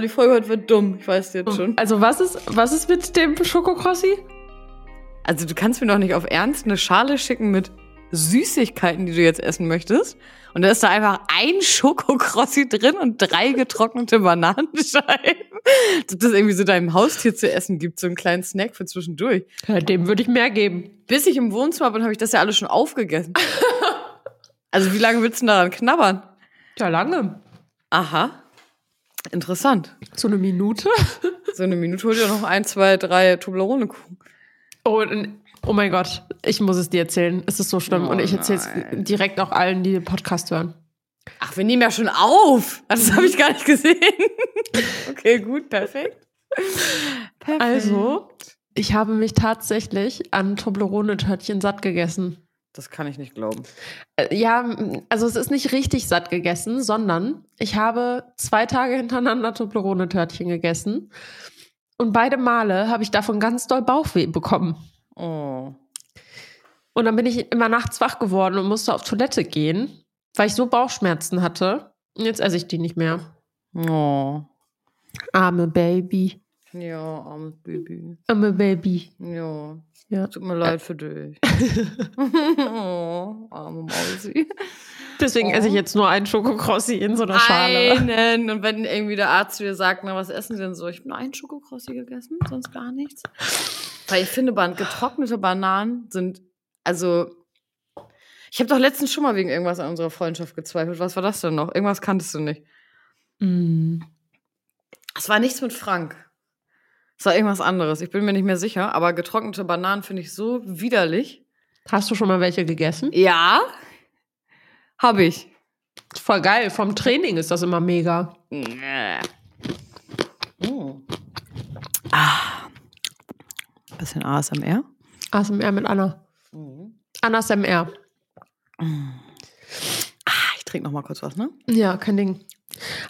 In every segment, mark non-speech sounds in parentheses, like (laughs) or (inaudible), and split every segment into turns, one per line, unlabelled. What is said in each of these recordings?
aber die Folge heute wird dumm. Ich weiß jetzt schon.
Also was ist, was ist mit dem Schokokrossi?
Also du kannst mir doch nicht auf Ernst eine Schale schicken mit Süßigkeiten, die du jetzt essen möchtest. Und da ist da einfach ein Schokokrossi drin und drei getrocknete Bananenscheiben. Dass das irgendwie so deinem Haustier zu essen gibt, so einen kleinen Snack für zwischendurch.
Ja, dem würde ich mehr geben.
Bis ich im Wohnzimmer bin, habe ich das ja alles schon aufgegessen. also wie lange willst du denn daran knabbern?
Ja, lange.
Aha. Interessant.
So eine Minute? (laughs)
So eine Minute hol dir noch ein, zwei, drei Toblerone-Kuchen.
Oh, oh mein Gott, ich muss es dir erzählen. Es ist so schlimm.
Oh
und ich erzähle es direkt auch allen, die den Podcast hören.
Ach, wir nehmen ja schon auf. Das habe ich gar nicht gesehen. (laughs) Okay, gut, perfekt. perfekt.
Also, ich habe mich tatsächlich an Toblerone-Törtchen satt gegessen.
Das kann ich nicht glauben.
Äh, Ja, also es ist nicht richtig satt gegessen, sondern ich habe zwei Tage hintereinander Toblerone-Törtchen gegessen. Und beide Male habe ich davon ganz doll Bauchweh bekommen.
Oh.
Und dann bin ich immer nachts wach geworden und musste auf Toilette gehen, weil ich so Bauchschmerzen hatte. Und jetzt esse ich die nicht mehr.
Oh.
Arme Baby.
Ja, armes Baby.
Arme Baby.
Ja.
Ja.
Tut mir leid für dich. (laughs) oh, arme Mausi.
Deswegen esse ich jetzt nur einen Schokokrossi in so einer Schale.
Einen. Und wenn irgendwie der Arzt zu dir sagt, na, was essen Sie denn so? Ich habe nur einen Schokokrossi gegessen, sonst gar nichts. Weil ich finde, getrocknete Bananen sind, also, ich habe doch letztens schon mal wegen irgendwas an unserer Freundschaft gezweifelt. Was war das denn noch? Irgendwas kanntest du nicht.
Mm.
Es war nichts mit Frank. Es war irgendwas anderes. Ich bin mir nicht mehr sicher, aber getrocknete Bananen finde ich so widerlich.
Hast du schon mal welche gegessen?
Ja, habe ich.
Voll geil. Vom Training ist das immer mega.
Mm. Ah. Bisschen ASMR.
ASMR mit Anna. Anna SMR.
Ah, ich trinke noch mal kurz was, ne?
Ja, kein Ding.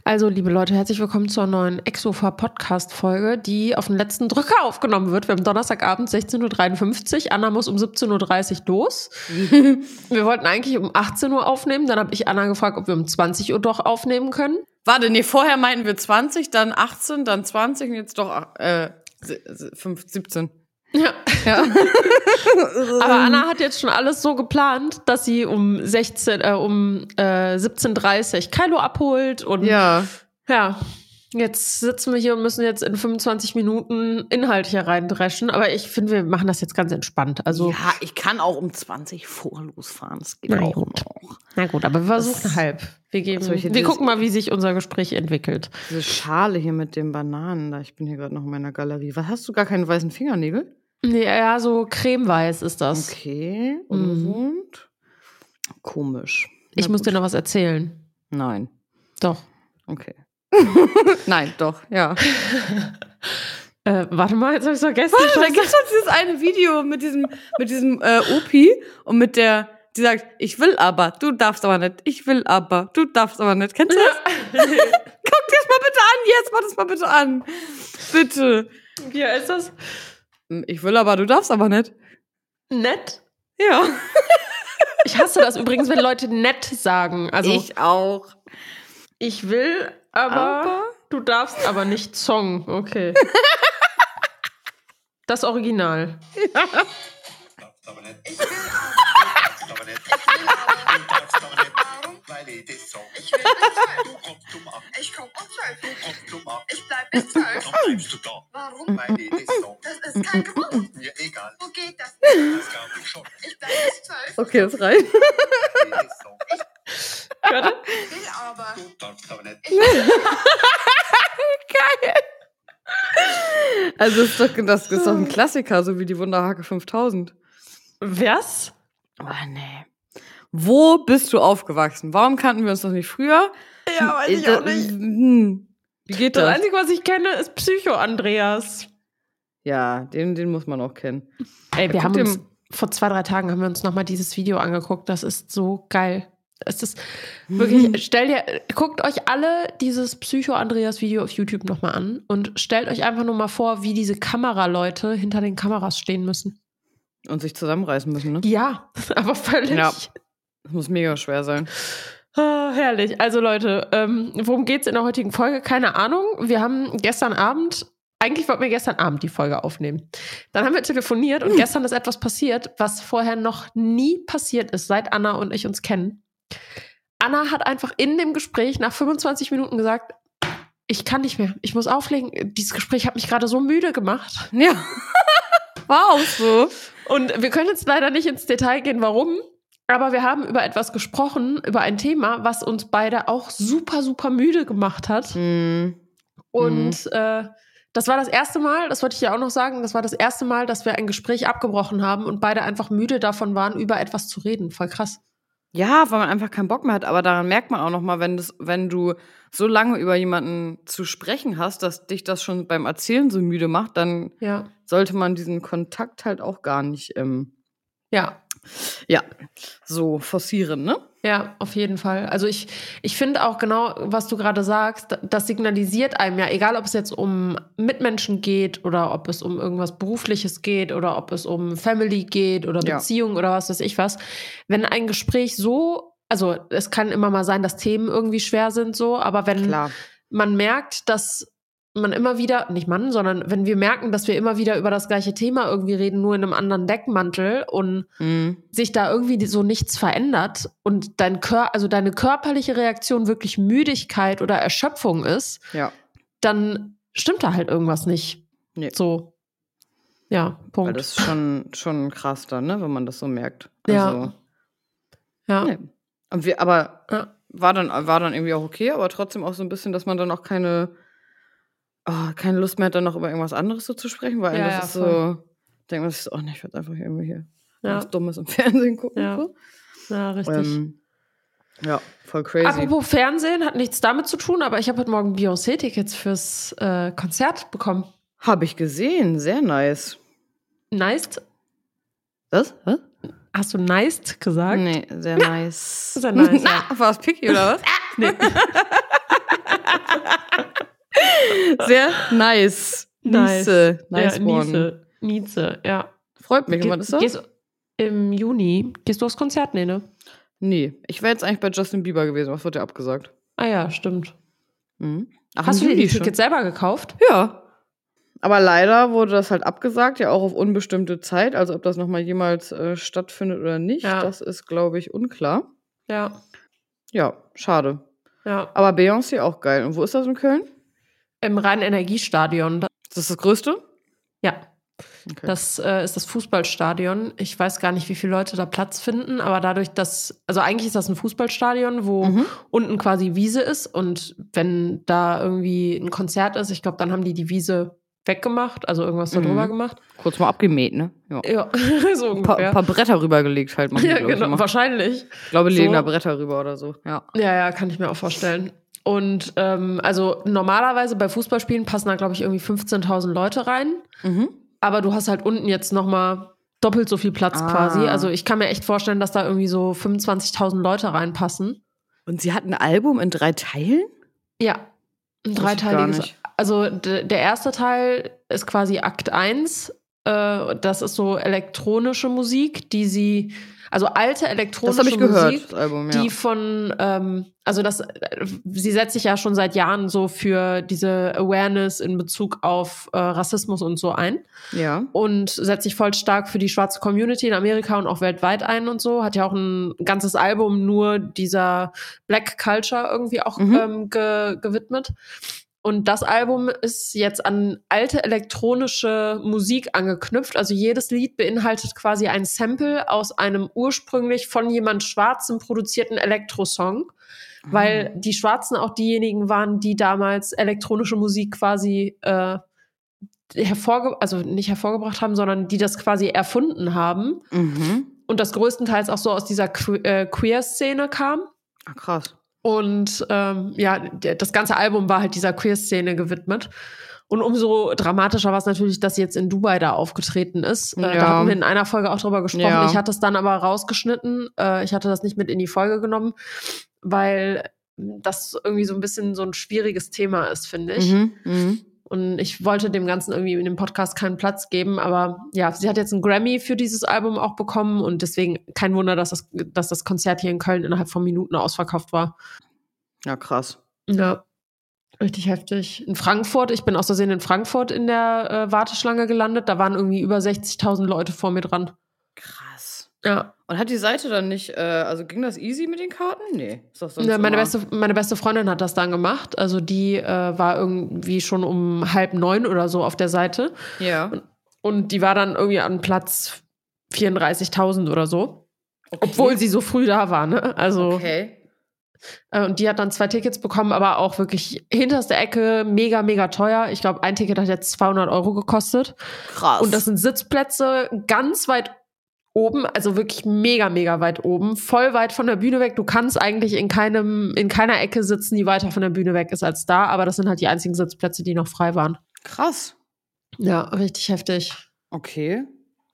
Also, liebe Leute, herzlich willkommen zur neuen Exofa Podcast Folge, die auf den letzten Drücker aufgenommen wird. Wir haben Donnerstagabend 16.53 Uhr. Anna muss um 17.30 Uhr los. (laughs) wir wollten eigentlich um 18 Uhr aufnehmen. Dann habe ich Anna gefragt, ob wir um 20 Uhr doch aufnehmen können.
Warte, nee, vorher meinten wir 20, dann 18, dann 20 und jetzt doch äh, se- se- fünf- 17.
Ja.
Ja.
Aber Anna hat jetzt schon alles so geplant, dass sie um 16, äh, um äh, 17.30 Uhr Kylo abholt und
ja.
Ja, jetzt sitzen wir hier und müssen jetzt in 25 Minuten Inhalt hier reindreschen. Aber ich finde, wir machen das jetzt ganz entspannt. Also,
ja, ich kann auch um 20 vor losfahren. Das geht
Na
auch
gut.
noch.
na gut, aber wir versuchen
Das-
halb. Wir, geben, wir gucken mal, wie sich unser Gespräch entwickelt.
Diese Schale hier mit den Bananen, da ich bin hier gerade noch in meiner Galerie. Was hast du gar keine weißen Fingernägel?
Nee, ja, so cremeweiß ist das.
Okay,
Mhm.
ungesund. Komisch.
Ich
Na
muss
gut.
dir noch was erzählen.
Nein.
Doch.
Okay. (laughs) Nein, doch, ja. (laughs)
Äh, warte mal, jetzt habe ich vergessen.
Da gibt es dieses eine Video mit diesem, mit diesem äh, Opi und mit der, die sagt, ich will aber, du darfst aber nicht, ich will aber, du darfst aber nicht. Kennst du das? (laughs) Guck dir das mal bitte an, jetzt mach das mal bitte an. Bitte.
Wie ist das?
Ich will aber, du darfst aber nicht.
Nett?
Ja. (laughs)
Ich hasse das übrigens, wenn Leute nett sagen. Also, ich,
ich auch.
will, aber,
Aber?
du darfst aber nicht Song. Okay. (laughs) Das Original.
darfst aber nicht.
Ich will
darfst aber nicht.
aber.
Du darfst aber nicht.
Warum?
Ich das sag.
Ich will bis zwölf.
Du kommst dumm ab.
Ich komm um zwölf.
Du kommst dumm ab.
Ich bleib bis zwölf.
Dann bleibst du da.
Warum?
Ich das sag.
Das ist kein (laughs) Grund.
Mir egal.
Wo geht das?
Das glaub ich schon.
Ich bleib bis zwölf.
Okay, das reicht.
Weil ich das
will aber.
Du darfst aber nicht.
Ich will (laughs)
Geil. Also, das ist, doch, das ist doch ein Klassiker, so wie die Wunderhake 5000.
Was?
Oh, nee. Wo bist du aufgewachsen? Warum kannten wir uns noch nicht früher?
Ja, weiß ich
Äh,
auch nicht.
Hm. Wie geht
Das
das?
Einzige, was ich kenne, ist Psycho Andreas.
Ja, den, den muss man auch kennen.
Ey, wir haben uns vor zwei, drei Tagen haben wir uns nochmal dieses Video angeguckt. Das ist so geil. Es ist wirklich, stell dir, guckt euch alle dieses Psycho Andreas Video auf YouTube nochmal an und stellt euch einfach nur mal vor, wie diese Kameraleute hinter den Kameras stehen müssen.
Und sich zusammenreißen müssen, ne?
Ja, (laughs) aber völlig.
Ja. Das muss mega schwer sein.
Ah, herrlich. Also Leute, ähm, worum geht's in der heutigen Folge? Keine Ahnung. Wir haben gestern Abend, eigentlich wollten wir gestern Abend die Folge aufnehmen. Dann haben wir telefoniert und (laughs) gestern ist etwas passiert, was vorher noch nie passiert ist, seit Anna und ich uns kennen. Anna hat einfach in dem Gespräch nach 25 Minuten gesagt, ich kann nicht mehr, ich muss auflegen. Dieses Gespräch hat mich gerade so müde gemacht.
Ja. (laughs) War auch so.
Und wir können jetzt leider nicht ins Detail gehen, warum. Aber wir haben über etwas gesprochen, über ein Thema, was uns beide auch super, super müde gemacht hat.
Mhm.
Und äh, das war das erste Mal, das wollte ich ja auch noch sagen, das war das erste Mal, dass wir ein Gespräch abgebrochen haben und beide einfach müde davon waren, über etwas zu reden. Voll krass.
Ja, weil man einfach keinen Bock mehr hat. Aber daran merkt man auch noch mal, wenn, das, wenn du so lange über jemanden zu sprechen hast, dass dich das schon beim Erzählen so müde macht, dann
Ja.
sollte man diesen Kontakt halt auch gar nicht ähm,
Ja,
ja, so forcieren, ne?
Ja, auf jeden Fall. Also ich, ich finde auch genau, was du gerade sagst, das signalisiert einem ja, egal ob es jetzt um Mitmenschen geht oder ob es um irgendwas Berufliches geht oder ob es um Family geht oder
Ja.
Beziehung oder was weiß ich was. Wenn ein Gespräch so, also es kann immer mal sein, dass Themen irgendwie schwer sind so, aber wenn
Klar.
man merkt, dass man immer wieder, nicht man, sondern wenn wir merken, dass wir immer wieder über das gleiche Thema irgendwie reden, nur in einem anderen Deckmantel und
Mhm.
sich da irgendwie so nichts verändert und dein Kör also deine körperliche Reaktion wirklich Müdigkeit oder Erschöpfung ist,
Ja.
dann stimmt da halt irgendwas nicht.
Nee.
So. Ja,
Weil
Punkt.
das ist schon, schon krass dann, ne, wenn man das so merkt.
Ja.
Also,
ja.
nee. Und wir, aber
Ja.
war dann, war dann irgendwie auch okay, aber trotzdem auch so ein bisschen, dass man dann auch keine, oh, keine Lust mehr hat, dann noch über irgendwas anderes so zu sprechen, weil
Ja,
das
ja,
ist
voll.
so, denkt man sich so, oh ne, ich werde einfach irgendwie hier
Ja.
was Dummes im (laughs) Fernsehen gucken.
Ja.
So.
ja, richtig.
Ähm, ja, voll crazy.
Apropos Fernsehen, hat nichts damit zu tun, aber ich habe heute Morgen Beyoncé-Tickets fürs äh, Konzert bekommen.
Habe ich gesehen, sehr nice.
Nice.
Was? Hä?
Hast du nice gesagt?
Nee, sehr nice.
Sehr nice,
Na, (laughs)
ja.
war es picky oder was? (laughs)
Nee. (laughs)
Sehr nice.
Nice.
Nice. Nice
ja,
one.
Nieze. Nieze, ja.
Freut mich. Und wann ist das?
Gehst, Im Juni. Gehst du aufs Konzert? Nee, ne?
Nee, ich wäre jetzt eigentlich bei Justin Bieber gewesen. Was wird ja abgesagt?
Ah ja, stimmt.
Mhm. Ach,
Hast du dir die. Tickets selber gekauft?
Ja. Aber leider wurde das halt abgesagt, ja auch auf unbestimmte Zeit. Also ob das nochmal jemals äh, stattfindet oder nicht,
Ja.
das ist, glaube ich, unklar.
Ja.
Ja, schade.
Ja.
Aber Beyoncé auch geil. Und wo ist das in Köln?
Im Rhein-Energiestadion. Da-
Ist das das größte?
Ja.
Okay.
Das äh, ist das Fußballstadion. Ich weiß gar nicht, wie viele Leute da Platz finden, aber dadurch, dass, also eigentlich ist das ein Fußballstadion, wo
Mhm.
unten quasi Wiese ist und wenn da irgendwie ein Konzert ist, ich glaube, dann haben die die Wiese weggemacht, also irgendwas da
Mhm.
drüber gemacht.
Kurz mal abgemäht, ne? Ja.
Ja, (laughs) so
Ein paar,
ungefähr.
paar Bretter rübergelegt halt. (laughs) Machen die,
ja,
ich,
genau,
immer.
wahrscheinlich.
Ich glaube, die
So.
legen da Bretter rüber oder so. Ja.
Ja, ja, kann ich mir auch vorstellen. Und ähm, also normalerweise bei Fußballspielen passen da, glaube ich, irgendwie 15.000 Leute rein.
Mhm.
Aber du hast halt unten jetzt noch mal doppelt so viel Platz
Ah.
quasi. Also ich kann mir echt vorstellen, dass da irgendwie so 25.000 Leute reinpassen.
Und sie hat ein Album in drei Teilen?
Ja, ein dreiteiliges. Also der erste Teil ist quasi Akt 1. Äh, das ist so elektronische Musik, die sie, also alte elektronische
gehört,
Musik,
Album, ja.
die von, ähm, also das, sie setzt sich ja schon seit Jahren so für diese Awareness in Bezug auf äh, Rassismus und so ein
ja.
und setzt sich voll stark für die schwarze Community in Amerika und auch weltweit ein und so. Hat ja auch ein ganzes Album nur dieser Black Culture irgendwie auch
Mhm.
ähm, ge gewidmet. Und das Album ist jetzt an alte elektronische Musik angeknüpft. Also jedes Lied beinhaltet quasi ein Sample aus einem ursprünglich von jemand Schwarzem produzierten Elektrosong, weil die Schwarzen auch diejenigen waren, die damals elektronische Musik quasi äh, hervorge also nicht hervorgebracht haben, sondern die das quasi erfunden haben
Mhm.
und das größtenteils auch so aus dieser que äh, Queer-Szene kam.
Ach, krass.
Und ähm, ja, das ganze Album war halt dieser Queer-Szene gewidmet. Und umso dramatischer war es natürlich, dass sie jetzt in Dubai da aufgetreten ist. Äh,
Ja.
Da hatten wir in einer Folge auch drüber gesprochen.
Ja.
Ich hatte es dann aber rausgeschnitten. Äh, ich hatte das nicht mit in die Folge genommen, weil das irgendwie so ein bisschen so ein schwieriges Thema ist, finde ich.
Mhm.
Und ich wollte dem Ganzen irgendwie in dem Podcast keinen Platz geben. Aber ja, sie hat jetzt einen Grammy für dieses Album auch bekommen. Und deswegen kein Wunder, dass das, dass das Konzert hier in Köln innerhalb von Minuten ausverkauft war.
Ja, krass.
Ja. Richtig heftig. In Frankfurt, ich bin aus Versehen in Frankfurt in der äh, Warteschlange gelandet. Da waren irgendwie über 60.000 Leute vor mir dran.
Krass.
Ja.
Und hat die Seite dann nicht, äh, also ging das easy mit den Karten? Nee. Ist doch sonst
Ja, meine,
immer-
beste, meine beste Freundin hat das dann gemacht. Also die äh, war irgendwie schon um halb neun oder so auf der Seite.
Ja.
Und die war dann irgendwie an Platz 34.000 oder so.
Okay.
Obwohl sie so früh da war, ne? Also,
Okay.
äh, und die hat dann zwei Tickets bekommen, aber auch wirklich hinterste Ecke, mega, mega teuer. Ich glaube, ein Ticket hat jetzt 200 Euro gekostet.
Krass.
Und das sind Sitzplätze ganz weit oben, also wirklich mega, mega weit oben, voll weit von der Bühne weg. Du kannst eigentlich in keinem, in keiner Ecke sitzen, die weiter von der Bühne weg ist als da, aber das sind halt die einzigen Sitzplätze, die noch frei waren.
krass.
Ja, richtig heftig.
Okay.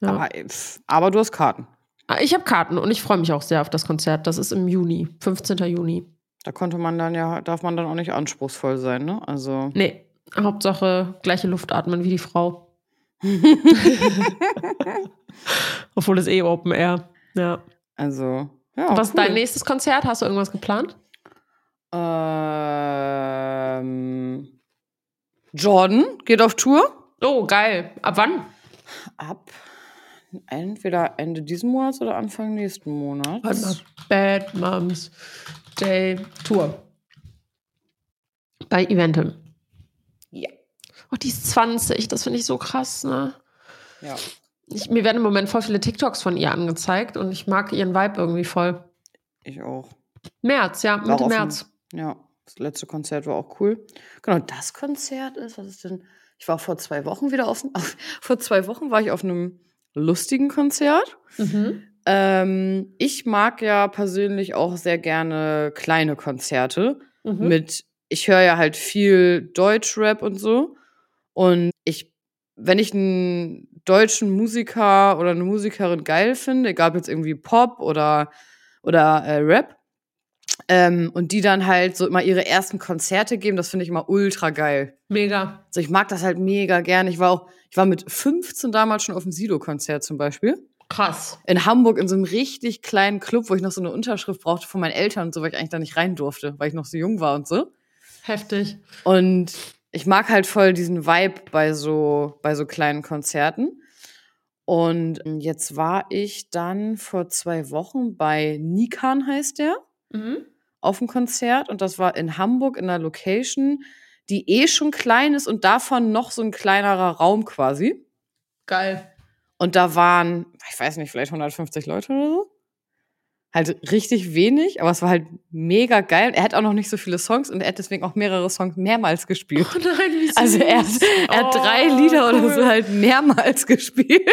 Ja.
Aber, äh, aber du hast Karten.
Ah, Ich habe Karten und ich freue mich auch sehr auf das Konzert. Das ist im Juni, 15. Juni.
Da konnte man dann ja, darf man dann auch nicht anspruchsvoll sein, ne? Also.
Nee, Hauptsache gleiche Luft atmen wie die Frau. (laughs) Obwohl es eh Open Air. Ja.
Also. Ja,
Was ist
cool.
dein nächstes Konzert? Hast du irgendwas geplant?
Ähm, Jordan geht auf Tour.
Oh, geil. Ab wann?
Ab entweder Ende diesen Monats oder Anfang nächsten Monats.
Warte mal. Bad Moms Day Tour. Bei Eventim. Oh, die ist 20. Das finde ich so krass, ne?
Ja.
Ich, mir werden im Moment voll viele TikToks von ihr angezeigt und ich mag ihren Vibe irgendwie voll.
Ich auch.
März, ja, Mitte März.
Ja, das letzte Konzert war auch cool. Genau, das Konzert ist, was ist denn? Ich war vor zwei Wochen wieder auf, auf (laughs) vor zwei Wochen war ich auf einem lustigen Konzert.
Mhm.
Ähm, ich mag ja persönlich auch sehr gerne kleine Konzerte
Mhm.
mit, ich höre ja halt viel Deutschrap und so. Und ich, wenn ich einen deutschen Musiker oder eine Musikerin geil finde, egal ob jetzt irgendwie Pop oder, oder äh, Rap, ähm, und die dann halt so immer ihre ersten Konzerte geben, das finde ich immer ultra geil.
Mega.
Also ich mag das halt mega gern. Ich war auch, ich war mit 15 damals schon auf dem Sido-Konzert zum Beispiel
Krass.
in Hamburg in so einem richtig kleinen Club, wo ich noch so eine Unterschrift brauchte von meinen Eltern und so, weil ich eigentlich da nicht rein durfte, weil ich noch so jung war und so.
Heftig.
Und ich mag halt voll diesen Vibe bei so, bei so kleinen Konzerten. Und jetzt war ich dann vor zwei Wochen bei Nikan, heißt der,
Mhm.
auf dem Konzert. Und das war in Hamburg in einer Location, die eh schon klein ist und davon noch so ein kleinerer Raum quasi.
Geil.
Und da waren, ich weiß nicht, vielleicht 150 Leute oder so. Halt richtig wenig, aber es war halt mega geil. Er hat auch noch nicht so viele Songs und er hat deswegen auch mehrere Songs mehrmals gespielt. (laughs)
Oh nein, wie süß.
Also er hat, er hat
Oh,
drei Lieder oder
cool.
so halt mehrmals (laughs) gespielt.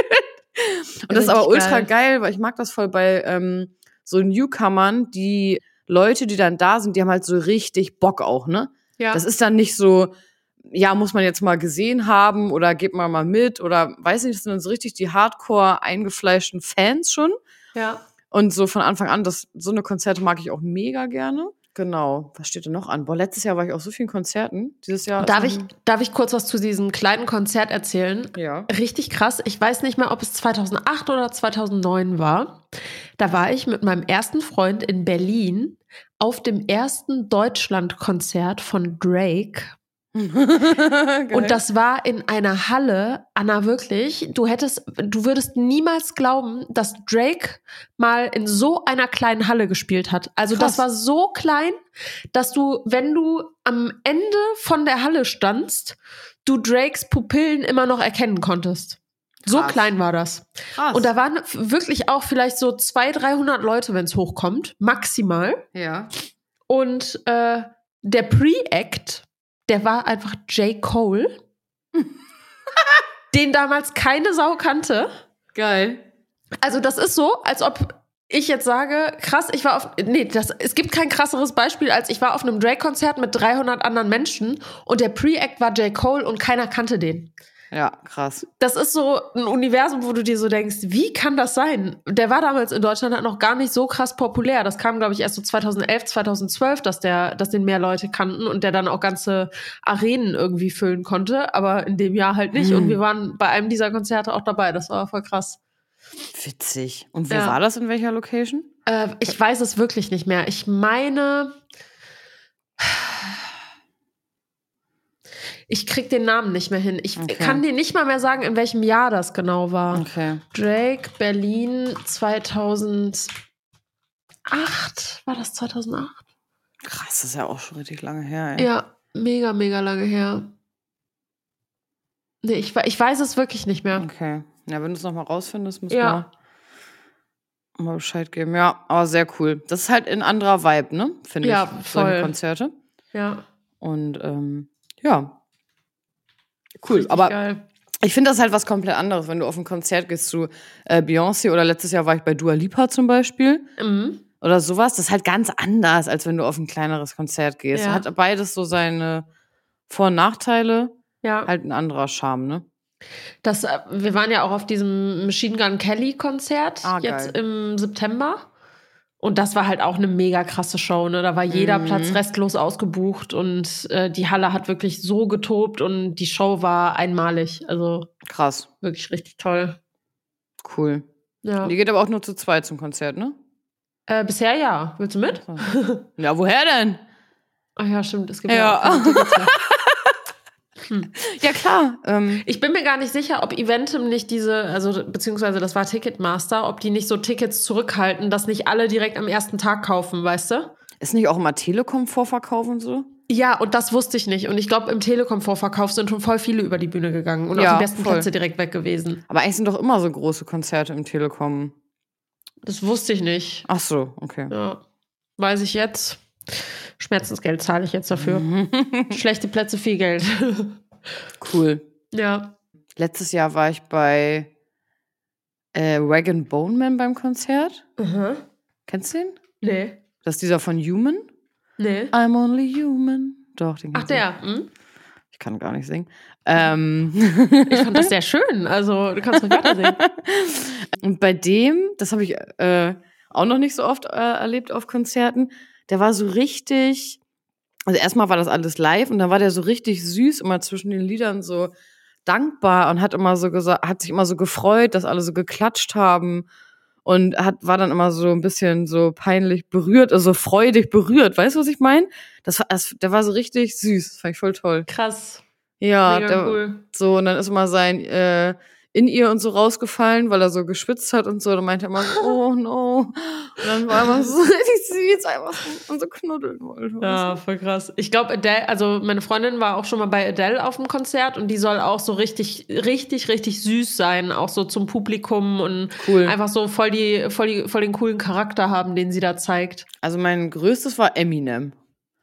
Und das ist aber ultra
geil.
geil, weil ich mag das voll bei ähm, so Newcomern, die Leute, die dann da sind, die haben halt so richtig Bock auch, ne?
Ja.
Das ist dann nicht so, ja, muss man jetzt mal gesehen haben oder geht man mal mit oder weiß nicht, das sind dann so richtig die hardcore eingefleischten Fans schon.
ja.
Und so von Anfang an, das, so eine Konzerte mag ich auch mega gerne. Genau. Was steht denn noch an? Boah, letztes Jahr war ich auf so vielen Konzerten. Dieses Jahr.
Darf ich, darf ich kurz was zu diesem kleinen Konzert erzählen?
Ja.
Richtig krass. Ich weiß nicht mehr, ob es 2008 oder 2009 war. Da war ich mit meinem ersten Freund in Berlin auf dem ersten Deutschlandkonzert von Drake. (laughs) Und das war in einer Halle, Anna, wirklich. Du hättest, du würdest niemals glauben, dass Drake mal in so einer kleinen Halle gespielt hat. Also
Krass.
das war so klein, dass du, wenn du am Ende von der Halle standst, du Drakes Pupillen immer noch erkennen konntest. So
Krass.
klein war das.
krass.
Und da waren wirklich auch vielleicht so 200, 300 Leute, wenn es hochkommt, maximal.
ja.
Und äh, der Pre-Act, der war einfach J. Cole, den damals keine Sau kannte.
Geil.
Also das ist so, als ob ich jetzt sage, krass, ich war auf, nee, das, es gibt kein krasseres Beispiel, als ich war auf einem Drake-Konzert mit 300 anderen Menschen und der Pre-Act war J. Cole und keiner kannte den.
Ja, krass.
Das ist so ein Universum, wo du dir so denkst, wie kann das sein? Der war damals in Deutschland halt noch gar nicht so krass populär. Das kam, glaube ich, erst so 2011, 2012, dass der, dass den mehr Leute kannten und der dann auch ganze Arenen irgendwie füllen konnte. Aber in dem Jahr halt nicht.
Hm.
Und wir waren bei einem dieser Konzerte auch dabei. Das war voll krass.
Witzig. Und wo
Ja.
war das in welcher Location?
Äh, ich weiß es wirklich nicht mehr. Ich meine. Ich krieg den Namen nicht mehr hin. Ich
Okay.
kann dir nicht mal mehr sagen, in welchem Jahr das genau war.
Okay.
Drake, Berlin 2008. War das 2008?
Krass, das ist ja auch schon richtig lange her, ey.
Ja, mega, mega lange her. Nee, ich, ich weiß es wirklich nicht mehr.
Okay. Ja, wenn du es nochmal rausfindest, musst
Ja.
du mal Bescheid geben. Ja, aber sehr cool. Das ist halt ein anderer Vibe, ne? Finde
Ja,
ich. Solche
voll.
Konzerte.
Ja.
Und ähm, ja. Cool.
richtig
aber
Geil.
ich finde das halt was komplett anderes, wenn du auf ein Konzert gehst zu äh, Beyoncé oder letztes Jahr war ich bei Dua Lipa zum Beispiel.
Mhm.
oder sowas, das ist halt ganz anders, als wenn du auf ein kleineres Konzert gehst.
Ja.
Hat beides so seine Vor- und Nachteile,
Ja.
halt ein anderer Charme, ne?
Das, äh, wir waren ja auch auf diesem Machine Gun Kelly Konzert
Ah,
jetzt im September. Und das war halt auch eine mega krasse Show. Ne? Da war jeder
Mhm.
Platz restlos ausgebucht und äh, die Halle hat wirklich so getobt und die Show war einmalig. Also
Krass,
wirklich richtig toll.
cool.
Ja.
Die geht aber auch nur zu zweit zum Konzert, ne?
Äh, bisher ja. Willst du mit?
Ja, woher denn?
Ach ja, stimmt. Es gibt
Ja.
ja, auch (laughs) mehr.
Ja, klar. Ähm,
Ich bin mir gar nicht sicher, ob Eventim nicht diese, also beziehungsweise das war Ticketmaster, ob die nicht so Tickets zurückhalten, dass nicht alle direkt am ersten Tag kaufen, weißt du?
ist nicht auch immer Telekom Vorverkauf und so?
Ja, und das wusste ich nicht. Und ich glaube, im Telekom-Vorverkauf sind schon voll viele über die Bühne gegangen und
Ja,
auch die besten
voll.
Plätze direkt weg gewesen.
Aber eigentlich sind doch immer so große Konzerte im Telekom.
Das wusste ich nicht.
Ach so, okay.
Ja. Weiß ich jetzt. Schmerzensgeld zahle ich jetzt dafür. Schlechte Plätze, viel Geld. (laughs)
Cool.
ja.
Letztes Jahr war ich bei äh, Wagon Bone Man beim Konzert.
Mhm.
Kennst du den?
Nee.
Das ist dieser von Human.
Nee.
I'm only human. Doch, den
Ach, der. Hm?
Ich kann gar nicht singen. Ähm. (laughs)
Ich fand das sehr schön. Also, du kannst ruhig weiter singen. (laughs)
Und bei dem, das habe ich äh, auch noch nicht so oft äh, erlebt auf Konzerten, der war so richtig, also erstmal war das alles live und dann war der so richtig süß, immer zwischen den Liedern so dankbar und hat immer so gesagt, hat sich immer so gefreut, dass alle so geklatscht haben und hat, war dann immer so ein bisschen so peinlich berührt, also freudig berührt. Weißt du, was ich meine? Das, war- das, der war so richtig süß. Das fand ich voll toll.
Krass.
Ja, der,
cool.
so, und dann ist immer sein äh, in ihr und so rausgefallen, weil er so geschwitzt hat und so. Dann meinte er immer so, oh (laughs) no. Und dann war er immer so (laughs) richtig süß, einfach so, und so knuddeln wollte.
Ja, voll krass. Ich glaube, Adele, also meine Freundin war auch schon mal bei Adele auf dem Konzert und die soll auch so richtig, richtig, richtig süß sein, auch so zum Publikum und
Cool.
einfach so voll die, voll die, voll den coolen Charakter haben, den sie da zeigt.
Also mein größtes war Eminem.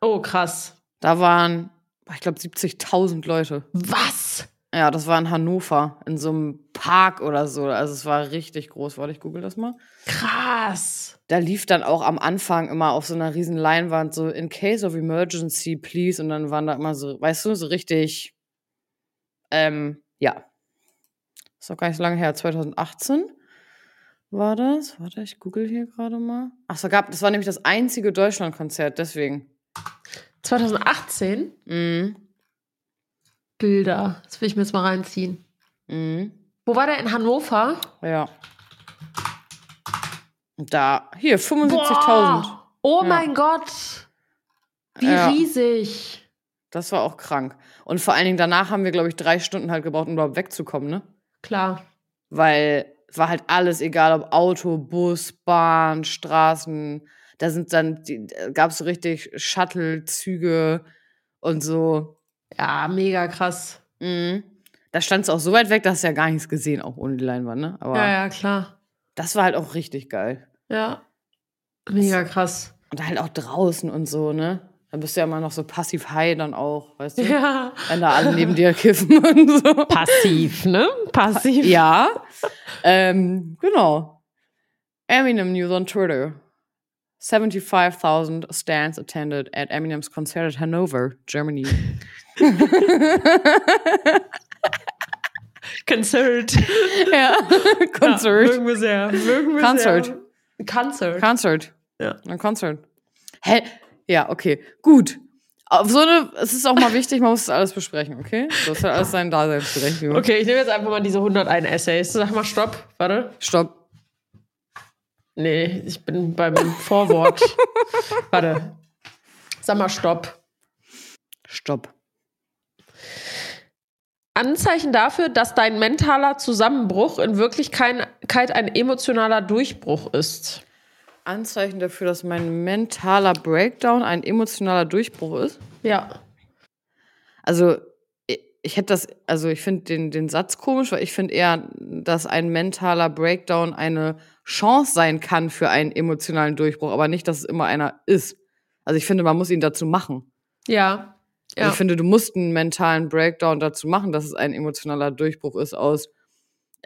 Oh, krass.
Da waren, ich glaube, 70.000 Leute.
Was?
Ja, das war in Hannover, in so einem Park oder so. Also es war richtig groß. Warte, ich google das mal.
Krass.
Da lief dann auch am Anfang immer auf so einer riesen Leinwand so in case of emergency, please. Und dann waren da immer so, weißt du, so richtig, ähm, ja. Ist doch gar nicht so lange her. 2018 war das. Warte, ich google hier gerade mal. Ach so, gab, das war nämlich das einzige Deutschlandkonzert, deswegen.
2018?
Mhm.
Bilder. Das will ich mir jetzt mal reinziehen.
Mhm.
Wo war der? In Hannover?
Ja. Da, hier, 75.000.
Boah. Oh
Ja.
mein Gott. Wie
Ja.
riesig.
Das war auch krank. Und vor allen Dingen danach haben wir, glaube ich, drei Stunden halt gebraucht, um überhaupt wegzukommen, ne?
Klar.
Weil es war halt alles, egal ob Auto, Bus, Bahn, Straßen. Da sind dann, gab es so richtig Shuttle-Züge und so.
Ja, mega krass.
Mhm. Da stand es auch so weit weg, dass du ja gar nichts gesehen, auch ohne die Leinwand, ne? Aber
Ja, ja, klar.
das war halt auch richtig geil.
Ja. Mega krass.
Und halt auch draußen und so, ne? Da bist du ja immer noch so passiv high dann auch, weißt du?
Ja.
Wenn da alle neben dir kiffen (laughs) und so.
Passiv, ne? Passiv.
Ja, ähm, genau. Eminem News on Twitter. 75,000 stands attended at Eminem's concert at Hanover, Germany. (laughs)
Concert.
Ja, (laughs)
Ja,
Concert.
mögen wir sehr. Mögen wir
Concert.
sehr. Concert.
Concert.
Ja.
Ein Concert. Hä? Ja, okay. Gut. Auf so eine, es ist auch mal wichtig, man muss das alles besprechen, okay? Das hat alles seine Daseinsberechtigung.
Okay, ich nehme jetzt einfach mal diese 101 Essays. Sag mal Stopp. Warte.
Stopp.
Nee, ich bin beim Vorwort. (laughs) Warte. Sag mal Stopp.
Stopp.
Anzeichen dafür, dass dein mentaler Zusammenbruch in Wirklichkeit ein emotionaler Durchbruch ist.
Anzeichen dafür, dass mein mentaler Breakdown ein emotionaler Durchbruch ist.
Ja.
Also, ich, hätte das, also ich finde den, den Satz komisch, weil ich finde eher, dass ein mentaler Breakdown eine Chance sein kann für einen emotionalen Durchbruch, aber nicht, dass es immer einer ist. Also ich finde, man muss ihn dazu machen.
Ja. Ja.
ich finde, du musst einen mentalen Breakdown dazu machen, dass es ein emotionaler Durchbruch ist aus.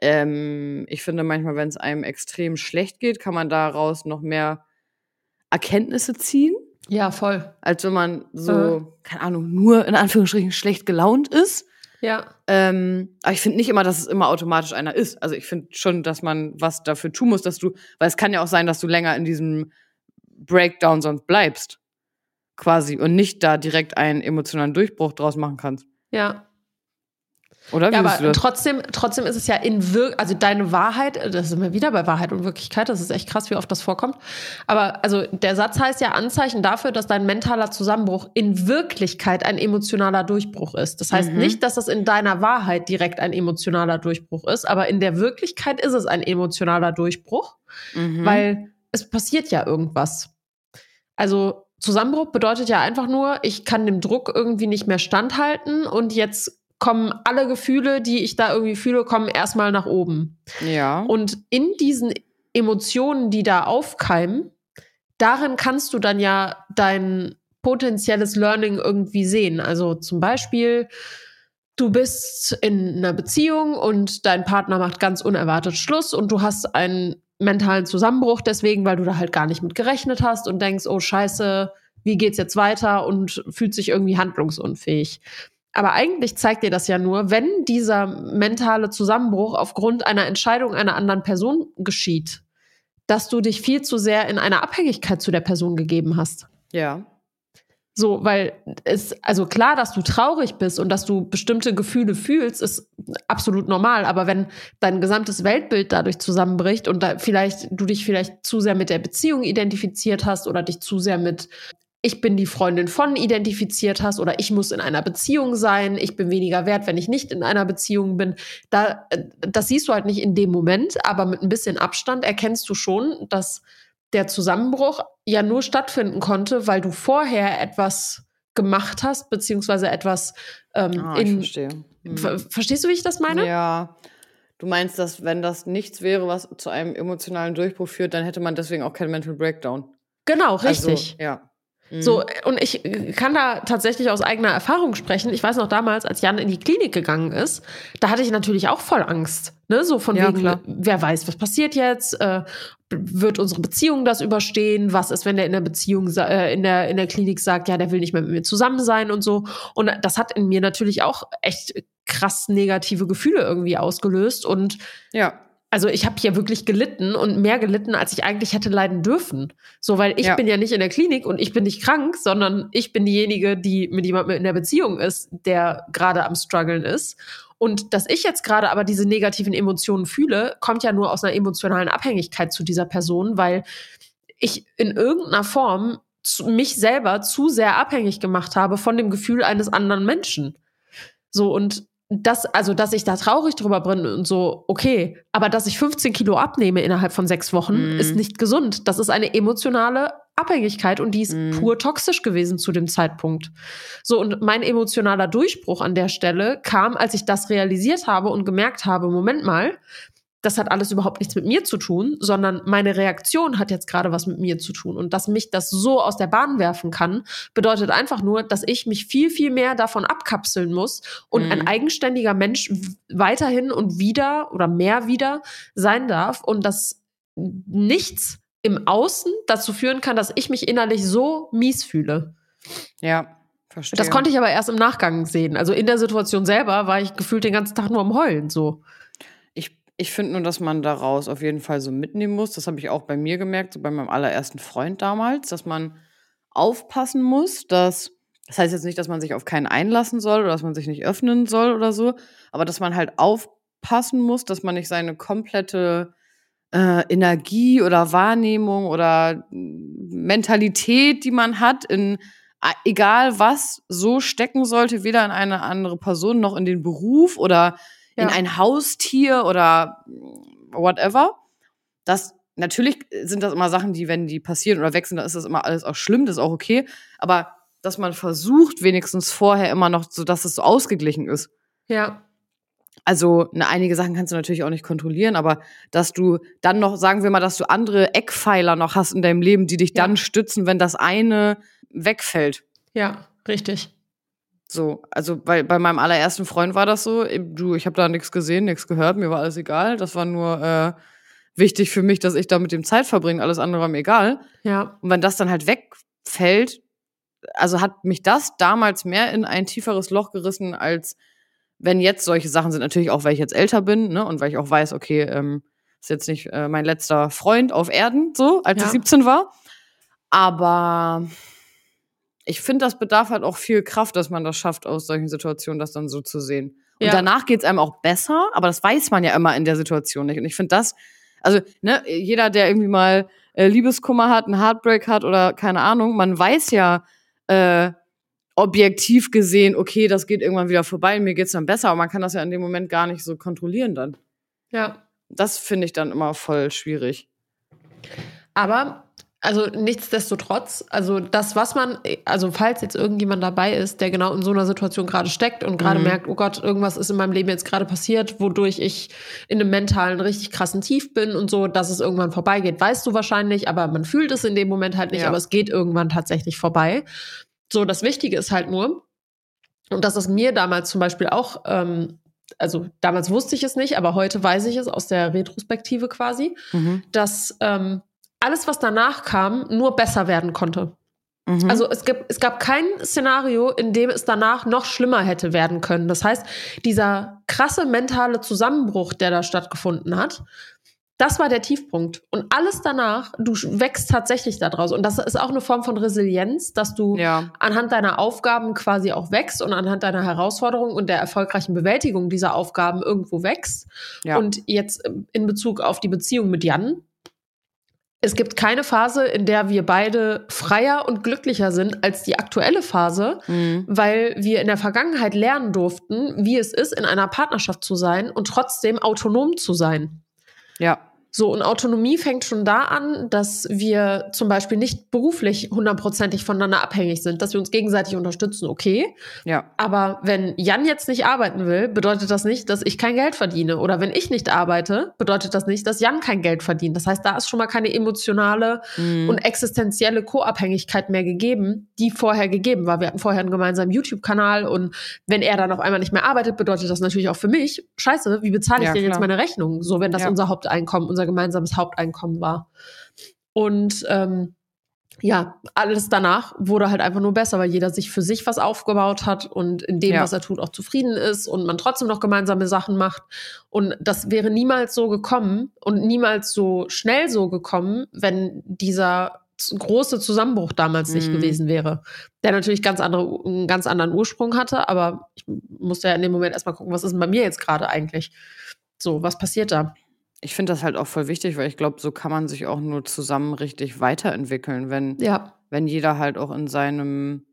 Ähm, ich finde manchmal, wenn es einem extrem schlecht geht, kann man daraus noch mehr Erkenntnisse ziehen,
ja, voll.
als wenn man so,
Äh.
keine Ahnung, nur in Anführungsstrichen schlecht gelaunt ist.
Ja.
Ähm, aber ich finde nicht immer, dass es immer automatisch einer ist. Also ich finde schon, dass man was dafür tun muss, dass du, weil es kann ja auch sein, dass du länger in diesem Breakdown sonst bleibst. Quasi. Und nicht da direkt einen emotionalen Durchbruch draus machen kannst.
Ja.
Oder? Wie
Ja, aber trotzdem, trotzdem ist es ja in Wirk also deine Wahrheit, das sind wir wieder bei Wahrheit und Wirklichkeit, das ist echt krass, wie oft das vorkommt. Aber also der Satz heißt ja Anzeichen dafür, dass dein mentaler Zusammenbruch in Wirklichkeit ein emotionaler Durchbruch ist. Das heißt
Mhm.
nicht, dass das in deiner Wahrheit direkt ein emotionaler Durchbruch ist, aber in der Wirklichkeit ist es ein emotionaler Durchbruch,
Mhm.
weil es passiert ja irgendwas. Also Zusammenbruch bedeutet ja einfach nur, ich kann dem Druck irgendwie nicht mehr standhalten und jetzt kommen alle Gefühle, die ich da irgendwie fühle, kommen erstmal nach oben.
ja.
Und in diesen Emotionen, die da aufkeimen, darin kannst du dann ja dein potenzielles Learning irgendwie sehen. Also zum Beispiel, du bist in einer Beziehung und dein Partner macht ganz unerwartet Schluss und du hast einen mentalen Zusammenbruch deswegen, weil du da halt gar nicht mit gerechnet hast und denkst, oh scheiße, wie geht's jetzt weiter und fühlt sich irgendwie handlungsunfähig. Aber eigentlich zeigt dir das ja nur, wenn dieser mentale Zusammenbruch aufgrund einer Entscheidung einer anderen Person geschieht, dass du dich viel zu sehr in eine Abhängigkeit zu der Person gegeben hast.
ja.
So, weil es, also klar, dass du traurig bist und dass du bestimmte Gefühle fühlst, ist absolut normal. Aber wenn dein gesamtes Weltbild dadurch zusammenbricht und da vielleicht, du dich vielleicht zu sehr mit der Beziehung identifiziert hast oder dich zu sehr mit ich bin die Freundin von identifiziert hast oder ich muss in einer Beziehung sein, ich bin weniger wert, wenn ich nicht in einer Beziehung bin. Da, äh, das siehst du halt nicht in dem Moment, aber mit ein bisschen Abstand erkennst du schon, dass der Zusammenbruch ja nur stattfinden konnte, weil du vorher etwas gemacht hast, beziehungsweise etwas ähm,
Ah, ich
in.
verstehe. Mhm.
Ver verstehst du, wie ich das meine?
Ja. Du meinst, dass wenn das nichts wäre, was zu einem emotionalen Durchbruch führt, dann hätte man deswegen auch keinen Mental Breakdown.
Genau, richtig.
Also, ja. Mhm.
So, und ich kann da tatsächlich aus eigener Erfahrung sprechen. Ich weiß noch damals, als Jan in die Klinik gegangen ist, da hatte ich natürlich auch voll Angst. Ne? So von
Ja,
wegen,
klar.
wer weiß, was passiert jetzt? Äh, wird unsere Beziehung das überstehen? Was ist, wenn der in der Beziehung, äh, in der, in der Klinik sagt, ja, der will nicht mehr mit mir zusammen sein und so? Und das hat in mir natürlich auch echt krass negative Gefühle irgendwie ausgelöst. Und
Ja.
Also ich habe hier wirklich gelitten und mehr gelitten, als ich eigentlich hätte leiden dürfen. So, weil ich
Ja.
bin ja nicht in der Klinik und ich bin nicht krank, sondern ich bin diejenige, die mit jemandem in der Beziehung ist, der gerade am struggeln ist. Und dass ich jetzt gerade aber diese negativen Emotionen fühle, kommt ja nur aus einer emotionalen Abhängigkeit zu dieser Person, weil ich in irgendeiner Form zu, mich selber zu sehr abhängig gemacht habe von dem Gefühl eines anderen Menschen. So und das, also, dass ich da traurig drüber bin und so, okay, aber dass ich 15 Kilo abnehme innerhalb von sechs Wochen,
Mhm.
ist nicht gesund. Das ist eine emotionale Abhängigkeit und die ist
Mhm.
pur toxisch gewesen zu dem Zeitpunkt. So, und mein emotionaler Durchbruch an der Stelle kam, als ich das realisiert habe und gemerkt habe, Moment mal, das hat alles überhaupt nichts mit mir zu tun, sondern meine Reaktion hat jetzt gerade was mit mir zu tun. Und dass mich das so aus der Bahn werfen kann, bedeutet einfach nur, dass ich mich viel, viel mehr davon abkapseln muss und
Mhm.
ein eigenständiger Mensch weiterhin und wieder oder mehr wieder sein darf und dass nichts im Außen dazu führen kann, dass ich mich innerlich so mies fühle.
Ja. Verstehe.
Das konnte ich aber erst im Nachgang sehen. Also in der Situation selber war ich gefühlt den ganzen Tag nur am Heulen so.
Ich, finde nur, dass man daraus auf jeden Fall so mitnehmen muss. Das habe ich auch bei mir gemerkt, so bei meinem allerersten Freund damals, dass man aufpassen muss, dass, das heißt jetzt nicht, dass man sich auf keinen einlassen soll oder dass man sich nicht öffnen soll oder so, aber dass man halt aufpassen muss, dass man nicht seine komplette äh, Energie oder Wahrnehmung oder Mentalität, die man hat, in egal was, so stecken sollte, weder in eine andere Person noch in den Beruf oder in
Ja.
ein Haustier oder whatever. Das natürlich sind das immer Sachen, die, wenn die passieren oder wechseln, dann ist das immer alles auch schlimm, das ist auch okay. Aber dass man versucht, wenigstens vorher immer noch so, dass es so ausgeglichen ist.
Ja.
Also, ne, einige Sachen kannst du natürlich auch nicht kontrollieren, aber dass du dann noch, sagen wir mal, dass du andere Eckpfeiler noch hast in deinem Leben, die dich
Ja.
dann stützen, wenn das eine wegfällt.
Ja, richtig.
So, also bei, bei meinem allerersten Freund war das so. Du, ich habe da nichts gesehen, nichts gehört, mir war alles egal. Das war nur äh, wichtig für mich, dass ich da mit dem Zeit verbringe. Alles andere war mir egal.
Ja.
Und wenn das dann halt wegfällt, also hat mich das damals mehr in ein tieferes Loch gerissen, als wenn jetzt solche Sachen sind. Natürlich auch, weil ich jetzt älter bin, ne? Und weil ich auch weiß, okay, ähm, ist jetzt nicht äh, mein letzter Freund auf Erden, so, als
Ja.
ich 17 war. Aber ich finde, das bedarf halt auch viel Kraft, dass man das schafft, aus solchen Situationen das dann so zu sehen. Und
Ja.
danach geht's einem auch besser, aber das weiß man ja immer in der Situation nicht. Und ich finde das, also, ne, jeder, der irgendwie mal äh, Liebeskummer hat, einen Heartbreak hat oder keine Ahnung, man weiß ja äh, objektiv gesehen, okay, das geht irgendwann wieder vorbei, mir geht's dann besser, aber man kann das ja in dem Moment gar nicht so kontrollieren dann.
Ja.
Das finde ich dann immer voll schwierig.
Aber, also nichtsdestotrotz, also das, was man, also falls jetzt irgendjemand dabei ist, der genau in so einer Situation gerade steckt und gerade
Mhm.
merkt, oh Gott, irgendwas ist in meinem Leben jetzt gerade passiert, wodurch ich in einem mentalen richtig krassen Tief bin und so, dass es irgendwann vorbeigeht, weißt du wahrscheinlich, aber man fühlt es in dem Moment halt nicht,
Ja.
aber es geht irgendwann tatsächlich vorbei. So, das Wichtige ist halt nur, und das ist mir damals zum Beispiel auch, ähm, also damals wusste ich es nicht, aber heute weiß ich es aus der Retrospektive quasi, dass ähm, alles, was danach kam, nur besser werden konnte.
Mhm.
Also es, gibt, es gab kein Szenario, in dem es danach noch schlimmer hätte werden können. Das heißt, dieser krasse mentale Zusammenbruch, der da stattgefunden hat, das war der Tiefpunkt. Und alles danach, du wächst tatsächlich daraus. Und das ist auch eine Form von Resilienz, dass du
ja,
anhand deiner Aufgaben quasi auch wächst und anhand deiner Herausforderungen und der erfolgreichen Bewältigung dieser Aufgaben irgendwo wächst.
ja.
Und jetzt ähm, in Bezug auf die Beziehung mit Jan. Es gibt keine Phase, in der wir beide freier und glücklicher sind als die aktuelle Phase,
Mhm.
weil wir in der Vergangenheit lernen durften, wie es ist, in einer Partnerschaft zu sein und trotzdem autonom zu sein.
ja.
So, und Autonomie fängt schon da an, dass wir zum Beispiel nicht beruflich hundertprozentig voneinander abhängig sind, dass wir uns gegenseitig unterstützen, okay.
Ja,
Aber wenn Jan jetzt nicht arbeiten will, bedeutet das nicht, dass ich kein Geld verdiene. Oder wenn ich nicht arbeite, bedeutet das nicht, dass Jan kein Geld verdient. Das heißt, da ist schon mal keine emotionale
Mhm.
und existenzielle Co-Abhängigkeit mehr gegeben, die vorher gegeben war. Wir hatten vorher einen gemeinsamen YouTube-Kanal und wenn er dann auf einmal nicht mehr arbeitet, bedeutet das natürlich auch für mich, scheiße, wie bezahle ich
Ja,
denn jetzt meine Rechnung? So, wenn das
Ja.
unser Haupteinkommen, unser gemeinsames Haupteinkommen war. Und ähm, ja, alles danach wurde halt einfach nur besser, weil jeder sich für sich was aufgebaut hat und in dem,
Ja.
was er tut, auch zufrieden ist und man trotzdem noch gemeinsame Sachen macht. Und das wäre niemals so gekommen und niemals so schnell so gekommen, wenn dieser große Zusammenbruch damals nicht
Mhm.
gewesen wäre. Der natürlich ganz andere, einen ganz anderen Ursprung hatte, aber ich musste ja in dem Moment erstmal gucken, was ist denn bei mir jetzt gerade eigentlich? So, was passiert da?
Ich finde das halt auch voll wichtig, weil ich glaube, so kann man sich auch nur zusammen richtig weiterentwickeln, wenn,
Ja,
wenn jeder halt auch in seinem,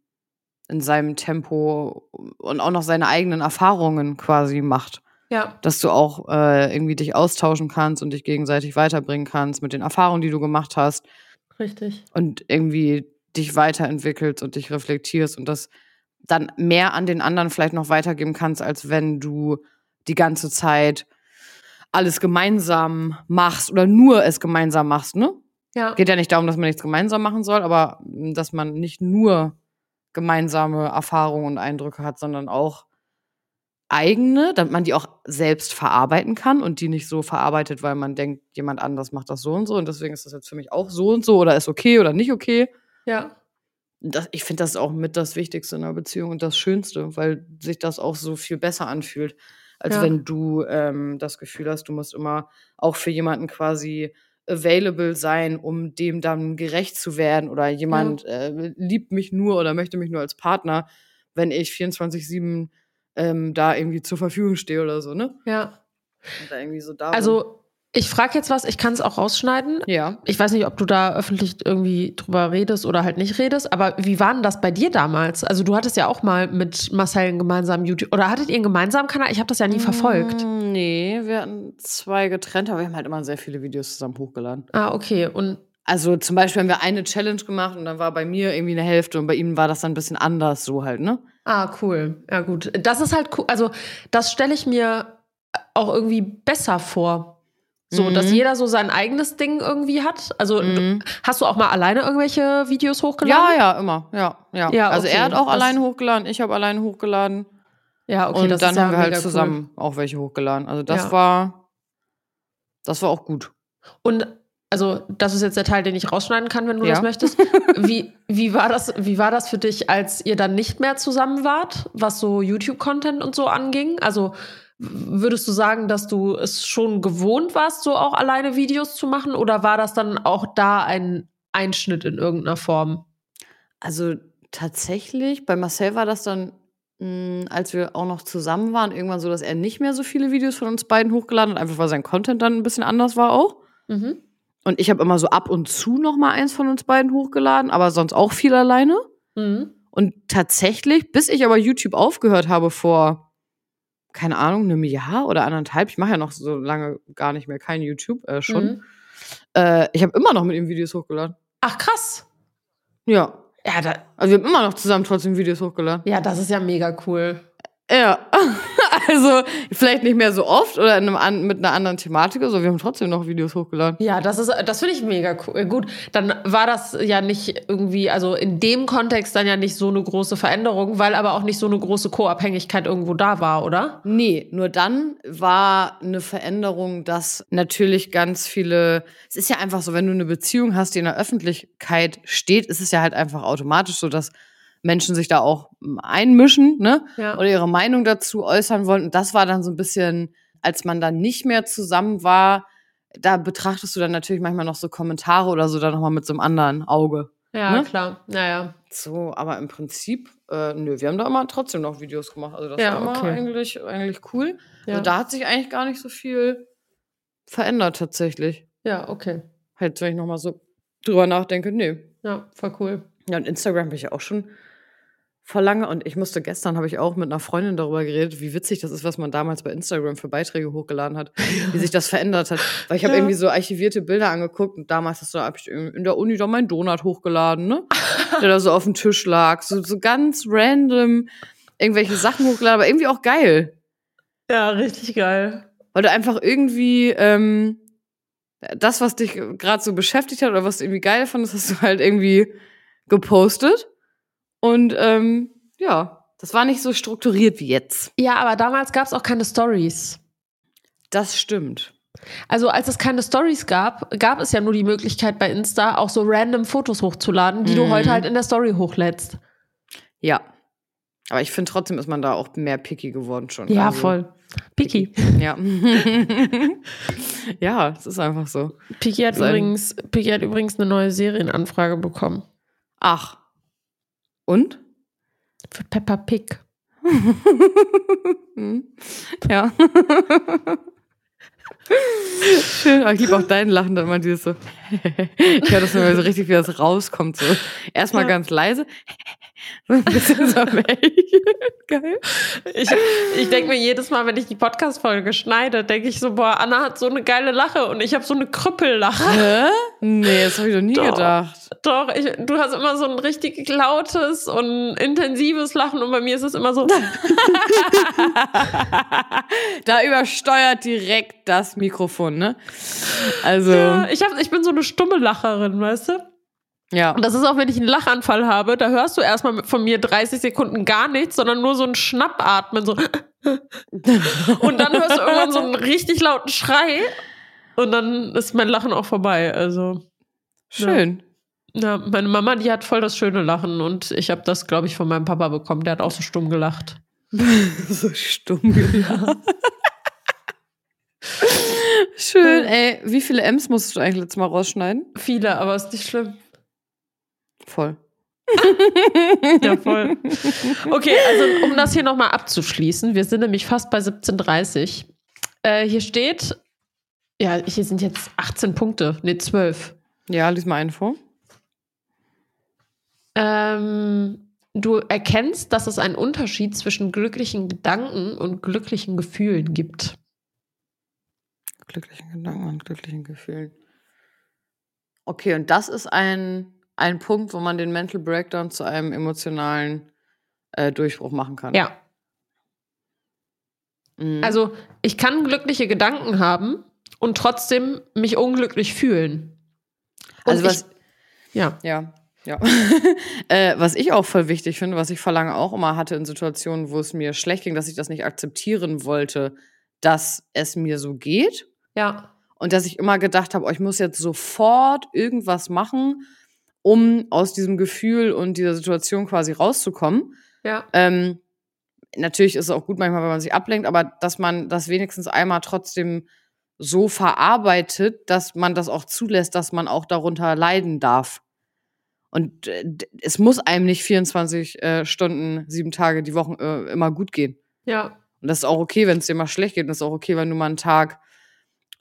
in seinem Tempo und auch noch seine eigenen Erfahrungen quasi macht.
ja,
Dass du auch äh, irgendwie dich austauschen kannst und dich gegenseitig weiterbringen kannst mit den Erfahrungen, die du gemacht hast
richtig.
und irgendwie dich weiterentwickelst und dich reflektierst und das dann mehr an den anderen vielleicht noch weitergeben kannst, als wenn du die ganze Zeit alles gemeinsam machst oder nur es gemeinsam machst, ne?
Ja,
Geht ja nicht darum, dass man nichts gemeinsam machen soll, aber mm, dass man nicht nur gemeinsame Erfahrungen und Eindrücke hat, sondern auch eigene, damit man die auch selbst verarbeiten kann und die nicht so verarbeitet, weil man denkt, jemand anders macht das so und so und deswegen ist das jetzt für mich auch so und so oder ist okay oder nicht okay.
ja,
das, ich finde das auch mit das Wichtigste in einer Beziehung und das Schönste, weil sich das auch so viel besser anfühlt, als
Ja.
wenn du ähm, das Gefühl hast, du musst immer auch für jemanden quasi available sein, um dem dann gerecht zu werden oder jemand äh, liebt mich nur oder möchte mich nur als Partner, wenn ich 24/7 ähm, da irgendwie zur Verfügung stehe oder so, ne?
Ja.
Und da irgendwie so.
Also, ich frage jetzt was, ich kann es auch rausschneiden.
ja.
Ich weiß nicht, ob du da öffentlich irgendwie drüber redest oder halt nicht redest, aber wie war denn das bei dir damals? Also du hattest ja auch mal mit Marcel einen gemeinsamen YouTube, oder hattet ihr einen gemeinsamen Kanal? Ich habe das ja nie verfolgt.
Mm, Nee, wir hatten zwei getrennt, aber wir haben halt immer sehr viele Videos zusammen hochgeladen.
Ah, okay. Und
Also zum Beispiel haben wir eine Challenge gemacht und dann war bei mir irgendwie eine Hälfte und bei ihm war das dann ein bisschen anders so halt, ne?
ah, cool. Ja, gut. Das ist halt cool. Also, das stelle ich mir auch irgendwie besser vor. So,
Mhm.
dass jeder so sein eigenes Ding irgendwie hat. Also,
Mhm.
hast du auch mal alleine irgendwelche Videos hochgeladen?
Ja, ja, immer. Ja, ja.
Ja,
also
okay.
er hat auch
Das-
alleine hochgeladen, ich habe alleine hochgeladen.
Ja, okay.
und
das
dann
ist ja
haben wir halt
mega cool.
zusammen auch welche hochgeladen. Also das
Ja.
war, das war auch gut.
Und also, das ist jetzt der Teil, den ich rausschneiden kann, wenn du
Ja.
das möchtest. (laughs) Wie, wie, war das, wie war das für dich, als ihr dann nicht mehr zusammen wart, was so YouTube-Content und so anging? Also, würdest du sagen, dass du es schon gewohnt warst, so auch alleine Videos zu machen? Oder war das dann auch da ein Einschnitt in irgendeiner Form?
Also tatsächlich, bei Marcel war das dann, mh, als wir auch noch zusammen waren, irgendwann so, dass er nicht mehr so viele Videos von uns beiden hochgeladen hat, einfach weil sein Content dann ein bisschen anders war auch.
Mhm.
Und ich habe immer so ab und zu noch mal eins von uns beiden hochgeladen, aber sonst auch viel alleine.
Mhm.
Und tatsächlich, bis ich aber YouTube aufgehört habe vor, keine Ahnung, einem Jahr oder anderthalb, ich mache ja noch so lange gar nicht mehr kein YouTube, äh, schon.
Mhm.
Äh, ich habe immer noch mit ihm Videos hochgeladen.
Ach, krass.
Ja.
Ja, da,
Also wir haben immer noch zusammen trotzdem Videos hochgeladen.
ja, das ist ja mega cool.
Ja. (laughs) Also vielleicht nicht mehr so oft oder in einem mit einer anderen Thematik, also wir haben trotzdem noch Videos hochgeladen.
Ja, das ist, das finde ich mega cool. Gut, dann war das ja nicht irgendwie, also in dem Kontext dann ja nicht so eine große Veränderung, weil aber auch nicht so eine große Co-Abhängigkeit irgendwo da war, oder?
Nee, nur dann war eine Veränderung, dass natürlich ganz viele, es ist ja einfach so, wenn du eine Beziehung hast, die in der Öffentlichkeit steht, ist es ja halt einfach automatisch so, dass Menschen sich da auch mm, einmischen, ne?
Ja.
Oder ihre Meinung dazu äußern wollen. Und das war dann so ein bisschen, als man dann nicht mehr zusammen war, da betrachtest du dann natürlich manchmal noch so Kommentare oder so dann nochmal mit so einem anderen Auge.
Ja,
Ne?
klar. Naja.
So, aber im Prinzip, äh, nö, wir haben da immer trotzdem noch Videos gemacht. Also das
Ja,
war immer
okay.
eigentlich, eigentlich cool.
Ja.
Also da hat sich eigentlich gar nicht so viel verändert tatsächlich.
ja, okay.
Halt, wenn ich nochmal so drüber nachdenke, nö.
Ja, voll cool.
Ja, und Instagram bin ich ja auch schon vor lange und ich musste gestern, habe ich auch mit einer Freundin darüber geredet, wie witzig das ist, was man damals bei Instagram für Beiträge hochgeladen hat, wie sich das verändert hat. Weil ich habe
Ja.
irgendwie so archivierte Bilder angeguckt und damals hast du, hab ich in der Uni da meinen Donut hochgeladen, ne? (laughs) Der da so auf dem Tisch lag. So, so ganz random irgendwelche Sachen hochgeladen, aber irgendwie auch geil.
Ja, richtig geil.
Weil du einfach irgendwie ähm, das, was dich gerade so beschäftigt hat oder was du irgendwie geil fandest, hast du halt irgendwie gepostet. Und ähm, ja, das war nicht so strukturiert wie jetzt.
Ja, aber damals gab es auch keine Stories.
Das stimmt.
Also als es keine Stories gab, gab es ja nur die Möglichkeit bei Insta auch so random Fotos hochzuladen, die du
Mhm.
heute halt in der Story hochlädst.
Ja. Aber ich finde trotzdem ist man da auch mehr picky geworden schon.
Ja,
Also,
voll. Piki.
Ja. (laughs) ja, es ist einfach so.
Piki hat,
Sein-
übrigens, Piki hat übrigens eine neue Serienanfrage bekommen.
Ach. Und?
Für Peppa Pig. (laughs)
Ja. Schön, aber ich liebe auch dein Lachen dann immer dieses so. ich höre das immer so richtig, wie das rauskommt. So. Erstmal
Ja.
ganz leise. So ein bisschen so. Geil.
Ich, ich denke mir jedes Mal, wenn ich die Podcast-Folge schneide, denke ich so, boah, Anna hat so eine geile Lache und ich habe so eine Krüppellache.
Hä? Nee, das habe ich doch nie
Doch.
gedacht.
Doch, ich, du hast immer so ein richtig lautes und intensives Lachen und bei mir ist es immer so. (laughs)
da übersteuert direkt das Mikrofon, ne? Also,
ja. ich, hab, ich bin so eine stumme Lacherin, weißt du? Und das ist auch, wenn ich einen Lachanfall habe, da hörst du erstmal von mir 30 Sekunden gar nichts, sondern nur so ein Schnappatmen. So. (laughs) Und dann hörst du irgendwann so einen richtig lauten Schrei und dann ist mein Lachen auch vorbei. Also,
Schön.
Ja, meine Mama, die hat voll das schöne Lachen und ich habe das, glaube ich, von meinem Papa bekommen. Der hat auch so stumm gelacht. (laughs)
so stumm gelacht. Schön, ey. Wie viele M's musstest du eigentlich letztes Mal rausschneiden?
Viele, aber ist nicht schlimm.
Voll. (laughs)
Ja, voll. Okay, also um das hier nochmal abzuschließen, wir sind nämlich fast bei 17.30 äh, Hier steht, ja, hier sind jetzt 18 Punkte, nee, 12.
Ja, lies mal einen vor.
Ähm, du erkennst, dass es einen Unterschied zwischen glücklichen Gedanken und glücklichen Gefühlen gibt.
Glücklichen Gedanken und glücklichen Gefühlen. Okay, und das ist ein, ein Punkt, wo man den Mental Breakdown zu einem emotionalen äh, Durchbruch machen kann.
Ja.
Mhm.
Also, ich kann glückliche Gedanken haben und trotzdem mich unglücklich fühlen. Und
also was,
ich, ja.
Ja, ja. (laughs) äh, was ich auch voll wichtig finde, was ich vor lange auch immer hatte in Situationen, wo es mir schlecht ging, dass ich das nicht akzeptieren wollte, dass es mir so geht.
Ja.
Und dass ich immer gedacht habe, oh, ich muss jetzt sofort irgendwas machen, um aus diesem Gefühl und dieser Situation quasi rauszukommen.
Ja.
Ähm, natürlich ist es auch gut manchmal, wenn man sich ablenkt, aber dass man das wenigstens einmal trotzdem so verarbeitet, dass man das auch zulässt, dass man auch darunter leiden darf. Und äh, es muss einem nicht 24 äh, Stunden, sieben Tage die Woche äh, immer gut gehen.
Ja.
Und das ist auch okay, wenn es dir mal schlecht geht. Und das ist auch okay, wenn du mal einen Tag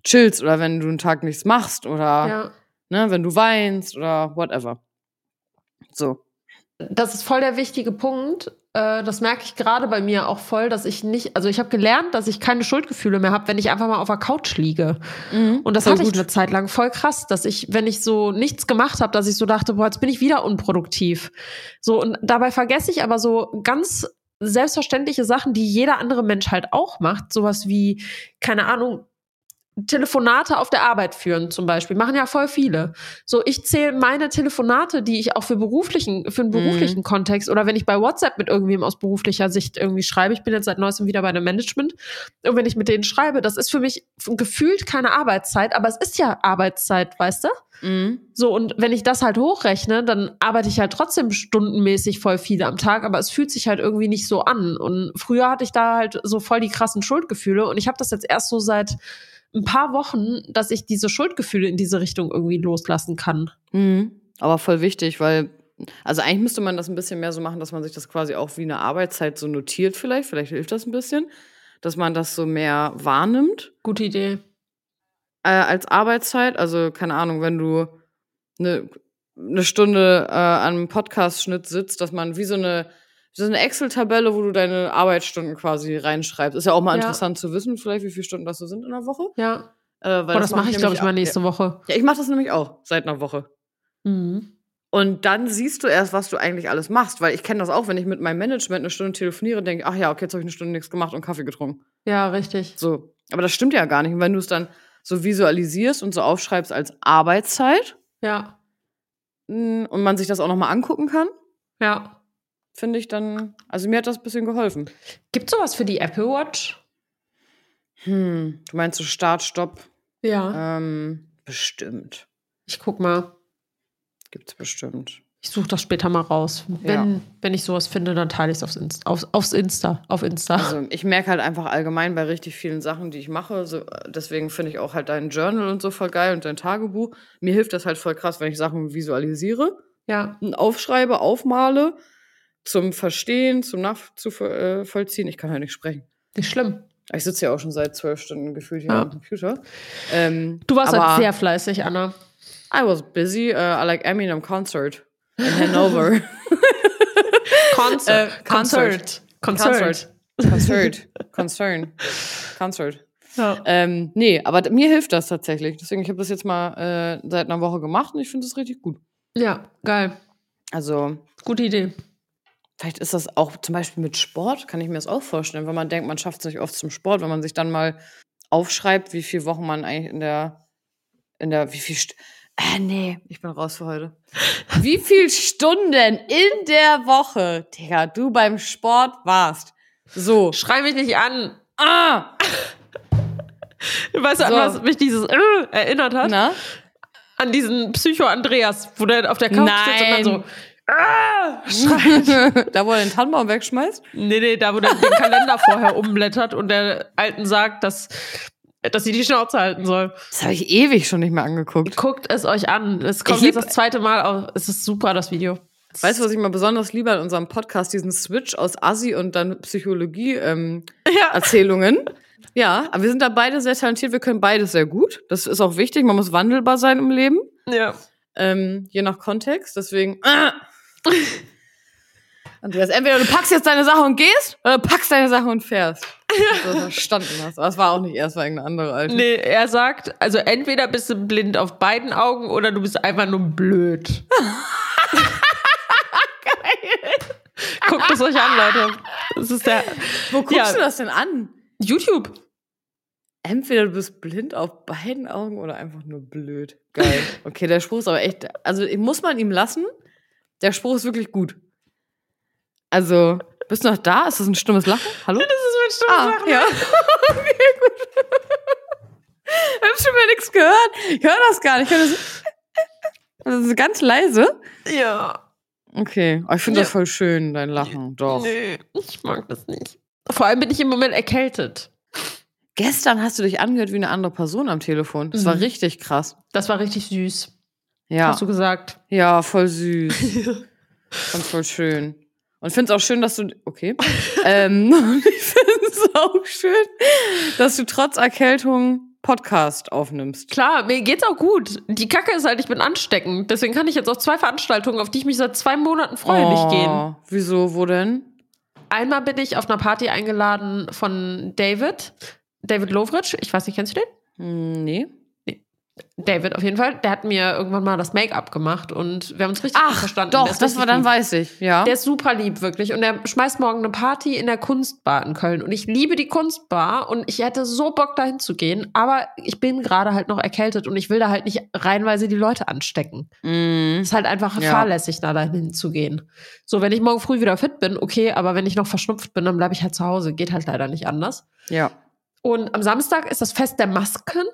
chillst oder wenn du einen Tag nichts machst oder
Ja.
Ne, wenn du weinst oder whatever. So.
Das ist voll der wichtige Punkt. Äh, Das merke ich gerade bei mir auch voll, dass ich nicht, also ich habe gelernt, dass ich keine Schuldgefühle mehr habe, wenn ich einfach mal auf der Couch liege. Und das hatte ich
gut.
eine Zeit lang voll krass, dass ich, wenn ich so nichts gemacht habe, dass ich so dachte, boah, jetzt bin ich wieder unproduktiv. So, und dabei vergesse ich aber so ganz selbstverständliche Sachen, die jeder andere Mensch halt auch macht. Sowas wie, keine Ahnung, Telefonate auf der Arbeit führen zum Beispiel. Machen ja voll viele. So, ich zähle meine Telefonate, die ich auch für beruflichen, für einen beruflichen Kontext oder wenn ich bei WhatsApp mit irgendwem aus beruflicher Sicht irgendwie schreibe, ich bin jetzt seit neuestem wieder bei einem Management und wenn ich mit denen schreibe, das ist für mich gefühlt keine Arbeitszeit, aber es ist ja Arbeitszeit, weißt du?
Mhm.
So, und wenn ich das halt hochrechne, dann arbeite ich halt trotzdem stundenmäßig voll viel am Tag, aber es fühlt sich halt irgendwie nicht so an. Und früher hatte ich da halt so voll die krassen Schuldgefühle und ich habe das jetzt erst so seit ein paar Wochen, dass ich diese Schuldgefühle in diese Richtung irgendwie loslassen kann.
Mhm. Aber voll wichtig, weil, also eigentlich müsste man das ein bisschen mehr so machen, dass man sich das quasi auch wie eine Arbeitszeit so notiert vielleicht. Vielleicht hilft das ein bisschen, dass man das so mehr wahrnimmt
Gute Idee.
äh, als Arbeitszeit. Also, keine Ahnung, wenn du eine, eine Stunde äh, an einem Podcast-Schnitt sitzt, dass man wie so eine, so eine Excel-Tabelle, wo du deine Arbeitsstunden quasi reinschreibst. Ist ja auch mal
Ja.
interessant zu wissen, vielleicht, wie viele Stunden das so sind in der Woche.
Ja.
Äh, weil
Boah, das, mache ich, glaube ich, mal nächste Woche.
Ja, ich mache das nämlich auch seit einer Woche.
Mhm.
Und dann siehst du erst, was du eigentlich alles machst. Weil ich kenne das auch, wenn ich mit meinem Management eine Stunde telefoniere, denke ich, ach ja, okay, jetzt habe ich eine Stunde nichts gemacht und Kaffee getrunken.
Ja, richtig.
So. Aber das stimmt ja gar nicht. Und wenn du es dann so visualisierst und so aufschreibst als Arbeitszeit
Ja.
und man sich das auch nochmal angucken kann,
Ja.
Finde ich dann, also mir hat das ein bisschen geholfen.
Gibt sowas für die Apple Watch?
Hm, du meinst so Start, Stopp?
Ja.
Ähm, bestimmt.
Ich guck mal.
Gibt's bestimmt.
Ich suche das später mal raus. Wenn, wenn ich sowas finde, dann teile ich es aufs, Inst aufs, aufs Insta. Auf Insta.
Also ich merke halt einfach allgemein bei richtig vielen Sachen, die ich mache, so, deswegen finde ich auch halt dein Journal und so voll geil und dein Tagebuch. Mir hilft das halt voll krass, wenn ich Sachen visualisiere,
ja.
aufschreibe, aufmale, zum Verstehen, zum Nachzuvollziehen. Ich kann halt nicht sprechen.
Nicht schlimm.
Ich sitze ja auch schon seit zwölf Stunden gefühlt hier
Ja.
am Computer. Ähm,
Du warst
aber
halt sehr fleißig, Anna.
I was busy. Uh, I like Eminem concert in Hanover. (laughs)
Concert.
Äh, Concert.
Concert.
Concert. Concern. Concert.
Ja.
Ähm, nee, aber mir hilft das tatsächlich. Deswegen, ich habe das jetzt mal äh, seit einer Woche gemacht und ich finde das richtig gut.
ja, geil.
Also,
Gute Idee.
Vielleicht ist das auch zum Beispiel mit Sport, kann ich mir das auch vorstellen, wenn man denkt, man schafft es nicht oft zum Sport, wenn man sich dann mal aufschreibt, wie viele Wochen man eigentlich in der, in der, wie viel, St äh, nee, ich bin raus für heute. (laughs) Wie viel Stunden in der Woche, Digga, du beim Sport warst. So.
Schrei mich nicht an.
Ah!
Weißt du, an
So.
was mich dieses äh, erinnert hat?
Na?
An diesen Psycho-Andreas, wo der auf der Couch sitzt und dann so. Ah, schreit. (laughs)
da, wo er den Tannenbaum wegschmeißt?
Nee, nee, da, wo der den Kalender vorher umblättert und der Alten sagt, dass, dass sie die Schnauze halten soll.
Das habe ich ewig schon nicht mehr angeguckt.
Guckt es euch an. Es kommt jetzt das zweite Mal auf. Es ist super, das Video.
Weißt du, was ich mal besonders liebe an unserem Podcast? Diesen Switch aus Assi und dann Psychologie-Erzählungen. Ähm, (laughs)
Ja.
Erzählungen. ja, aber wir sind da beide sehr talentiert. Wir können beides sehr gut. Das ist auch wichtig. Man muss wandelbar sein im Leben.
Ja.
Ähm, je nach Kontext. Deswegen. Ah. (clears throat) (laughs) Andreas, entweder du packst jetzt deine Sache und gehst, oder du packst deine Sache und fährst. (laughs) Du das verstanden hast. Aber es war auch nicht erst, war irgendeine andere Alte.
Nee, er sagt, also entweder bist du blind auf beiden Augen oder du bist einfach nur blöd. Geil. (laughs) Guckt es euch an, Leute. Das ist der
Wo guckst
Ja.
du das denn an?
YouTube.
Entweder du bist blind auf beiden Augen oder einfach nur blöd. Geil. Okay, der Spruch ist aber echt. Also muss man ihm lassen. Der Spruch ist wirklich gut. Also, bist du noch da? Ist das ein stummes Lachen? Hallo?
Das ist mein
Ah, ja. (laughs) okay, gut. Ich (laughs) hab schon wieder nichts gehört. Ich höre das gar nicht. Das, das ist ganz leise.
Ja.
Okay. Aber ich finde das
Ja.
voll schön, dein Lachen. Doch.
Nee, ich mag das nicht. Vor allem bin ich im Moment erkältet.
Gestern hast du dich angehört wie eine andere Person am Telefon. Das war
Mhm.
richtig krass.
Das war richtig süß.
Ja.
Hast du gesagt.
Ja, voll süß. (laughs) Fand's voll schön. Und find's auch schön, dass du. Okay. (laughs) ähm, und (laughs) ich find's auch schön, dass du trotz Erkältung Podcast aufnimmst.
Klar, mir geht's auch gut. Die Kacke ist halt, ich bin ansteckend. Deswegen kann ich jetzt auf zwei Veranstaltungen, auf die ich mich seit zwei Monaten freue, nicht gehen.
Oh, Wieso, wo denn?
Einmal bin ich auf einer Party eingeladen von David. David Lovridge. Ich weiß nicht, kennst du den?
Hm, nee.
David auf jeden Fall. Der hat mir irgendwann mal das Make-up gemacht und wir haben uns richtig gut
Ach,
verstanden. Der
doch, das war dann
lieb.
weiß ich, ja.
Der ist super lieb, wirklich. Und er schmeißt morgen eine Party in der Kunstbar in Köln. Und ich liebe die Kunstbar und ich hätte so Bock, dahin zu gehen. Aber ich bin gerade halt noch erkältet und ich will da halt nicht reihenweise die Leute anstecken.
Mm.
ist halt einfach
Ja.
fahrlässig, da dahin zu gehen. So, wenn ich morgen früh wieder fit bin, okay, aber wenn ich noch verschnupft bin, dann bleibe ich halt zu Hause. Geht halt leider nicht anders.
Ja.
Und am Samstag ist das Fest der Masken.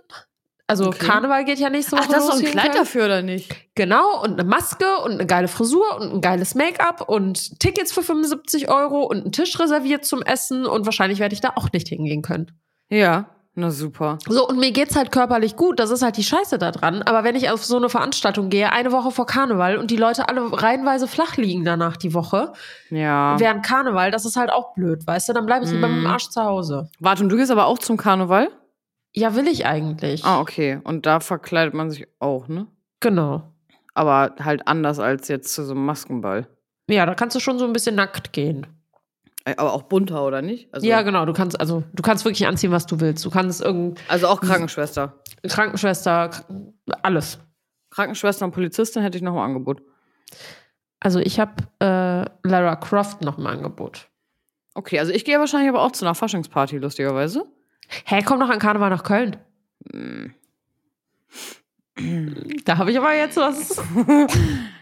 Also
Okay.
Karneval geht ja nächste Woche
Ach, das ist doch ein Kleid
Köln.
dafür, oder nicht?
Genau, und eine Maske und eine geile Frisur und ein geiles Make-up und Tickets für 75 Euro und einen Tisch reserviert zum Essen und wahrscheinlich werde ich da auch nicht hingehen können.
Ja. Na super.
So, und mir geht's halt körperlich gut, das ist halt die Scheiße da dran. Aber wenn ich auf so eine Veranstaltung gehe, eine Woche vor Karneval und die Leute alle reihenweise flach liegen danach die Woche,
Ja.
während Karneval, das ist halt auch blöd, weißt du? Dann bleibe ich lieber mit dem
Mhm.
Arsch zu Hause.
Warte, und du gehst aber auch zum Karneval?
Ja, will ich eigentlich.
Ah, okay. Und da verkleidet man sich auch, ne?
Genau.
Aber halt anders als jetzt zu so einem Maskenball.
Ja, da kannst du schon so ein bisschen nackt gehen.
Aber auch bunter, oder nicht? Also,
ja, genau. Du kannst also, du kannst wirklich anziehen, was du willst. Du kannst irgendeine
Also auch Krankenschwester.
Krankenschwester, alles.
Krankenschwester und Polizistin hätte ich noch im Angebot.
Also ich habe äh, Lara Croft noch im Angebot.
Okay, also ich gehe wahrscheinlich aber auch zu einer Faschingsparty, lustigerweise.
Hä, komm noch an Karneval nach Köln.
Hm.
Da habe ich aber jetzt was. (laughs)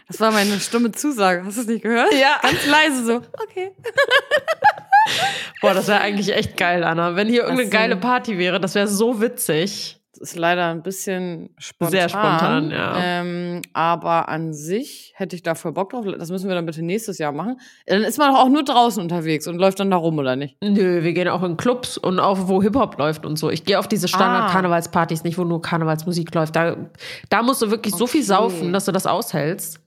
Das war meine stumme Zusage. Hast du es nicht gehört?
Ja.
Ganz leise so. Okay. (laughs)
Boah, das wäre eigentlich echt geil, Anna. Wenn hier irgendeine
so.
geile Party wäre, das wäre so witzig.
Das ist leider ein bisschen spontan.
Sehr spontan, ja.
Ähm, aber an sich hätte ich da voll Bock drauf. Das müssen wir dann bitte nächstes Jahr machen. Dann ist man doch auch nur draußen unterwegs und läuft dann da rum, oder nicht?
Nö, wir gehen auch in Clubs und auch wo Hip-Hop läuft und so. Ich gehe auf diese
Ah.
Standard-Karnevalspartys, nicht wo nur Karnevalsmusik läuft. Da, da musst du wirklich so viel
Okay.
saufen, dass du das aushältst.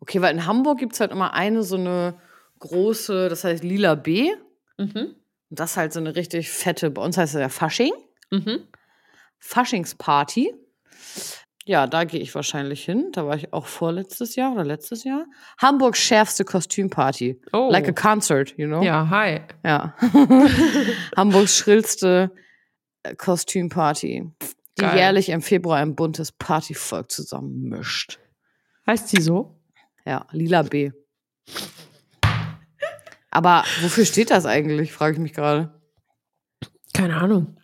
Okay, weil in Hamburg gibt es halt immer eine so eine große, das heißt Lila B.
Mhm.
Und das ist halt so eine richtig fette, bei uns heißt es ja Fasching.
Mhm.
Faschingsparty. Ja, da gehe ich wahrscheinlich hin. Da war ich auch vorletztes Jahr oder letztes Jahr. Hamburgs schärfste Kostümparty.
Oh.
Like a concert, you know?
Ja, hi.
Ja. (laughs) Hamburgs schrillste äh, Kostümparty, die
Geil.
jährlich im Februar ein buntes Partyvolk zusammenmischt.
Heißt sie so?
Ja, Lila B. Aber wofür steht das eigentlich, frage ich mich gerade.
Keine Ahnung.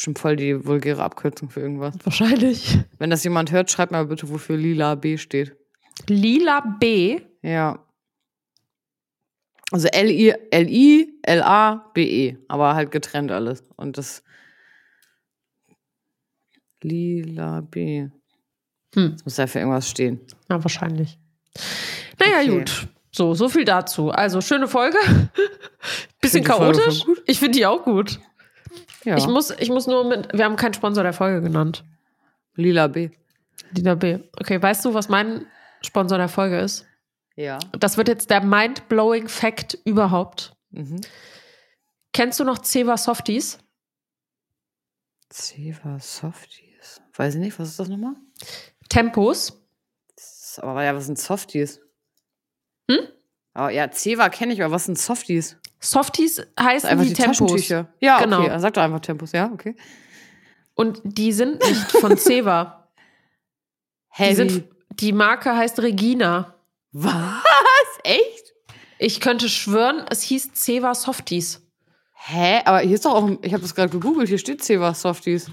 Bestimmt voll die vulgäre Abkürzung für irgendwas.
Wahrscheinlich.
Wenn das jemand hört, schreibt mal bitte, wofür Lila B steht.
Lila B.
Ja. Also L-I, L-I, L-A, B-E. Aber halt getrennt alles. Und das Lila B.
Hm.
Das muss ja für irgendwas stehen.
Ja, wahrscheinlich. Naja,
Okay.
gut. So, so viel dazu. Also, schöne Folge. (laughs) Bisschen
Folge
chaotisch. Ich finde die auch gut.
Ja.
Ich, muss, ich muss nur mit. Wir haben keinen Sponsor der Folge genannt.
Lila B.
Dieter B. Okay, weißt du, was mein Sponsor der Folge ist?
Ja.
Das wird jetzt der mind-blowing Fact überhaupt.
Mhm.
Kennst du noch Ceva Softies?
Ceva Softies. Weiß ich nicht, was ist das nochmal?
Tempos.
Das aber ja, was sind Softies?
Hm?
Aber ja, Ceva kenne ich, aber was sind Softies?
Softies heißen
einfach
die,
die,
Tempos.
Taschentücher. Ja,
Genau.
okay. Sag doch einfach Tempos, ja, okay.
Und die sind nicht von (laughs) Ceva. Die,
Hä,
sind, die Marke heißt Regina.
Was? Echt?
Ich könnte schwören, es hieß Ceva Softies.
Hä? Aber hier ist doch auch, ich habe das gerade gegoogelt, hier steht Ceva Softies.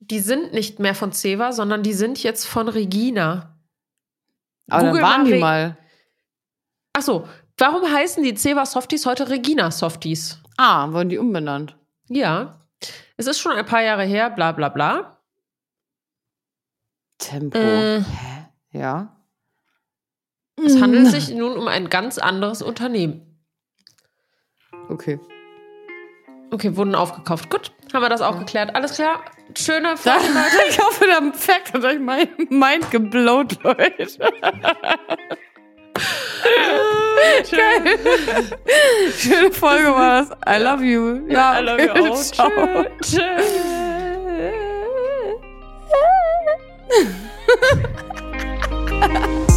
Die sind nicht mehr von Ceva, sondern die sind jetzt von Regina.
Aber
Google
dann waren die
Re-
mal.
Achso, warum heißen die Ceva Softies heute Regina Softies?
Ah, wurden die umbenannt.
Ja. Es ist schon ein paar Jahre her, bla bla bla.
Tempo.
Äh.
Hä? Ja.
Es handelt sich nun um ein ganz anderes Unternehmen.
Okay.
Okay, wurden aufgekauft. Gut, haben wir das auch geklärt. Alles klar. Schöne (laughs) Leute.
ich hoffe, der Fact hat euch mein Mind geblowt, Leute. (laughs) (laughs) Geil. Schöne Folge war das. I love you. Ja,
I love you auch. (laughs)
Ciao.
Tschö. Tschö. (laughs)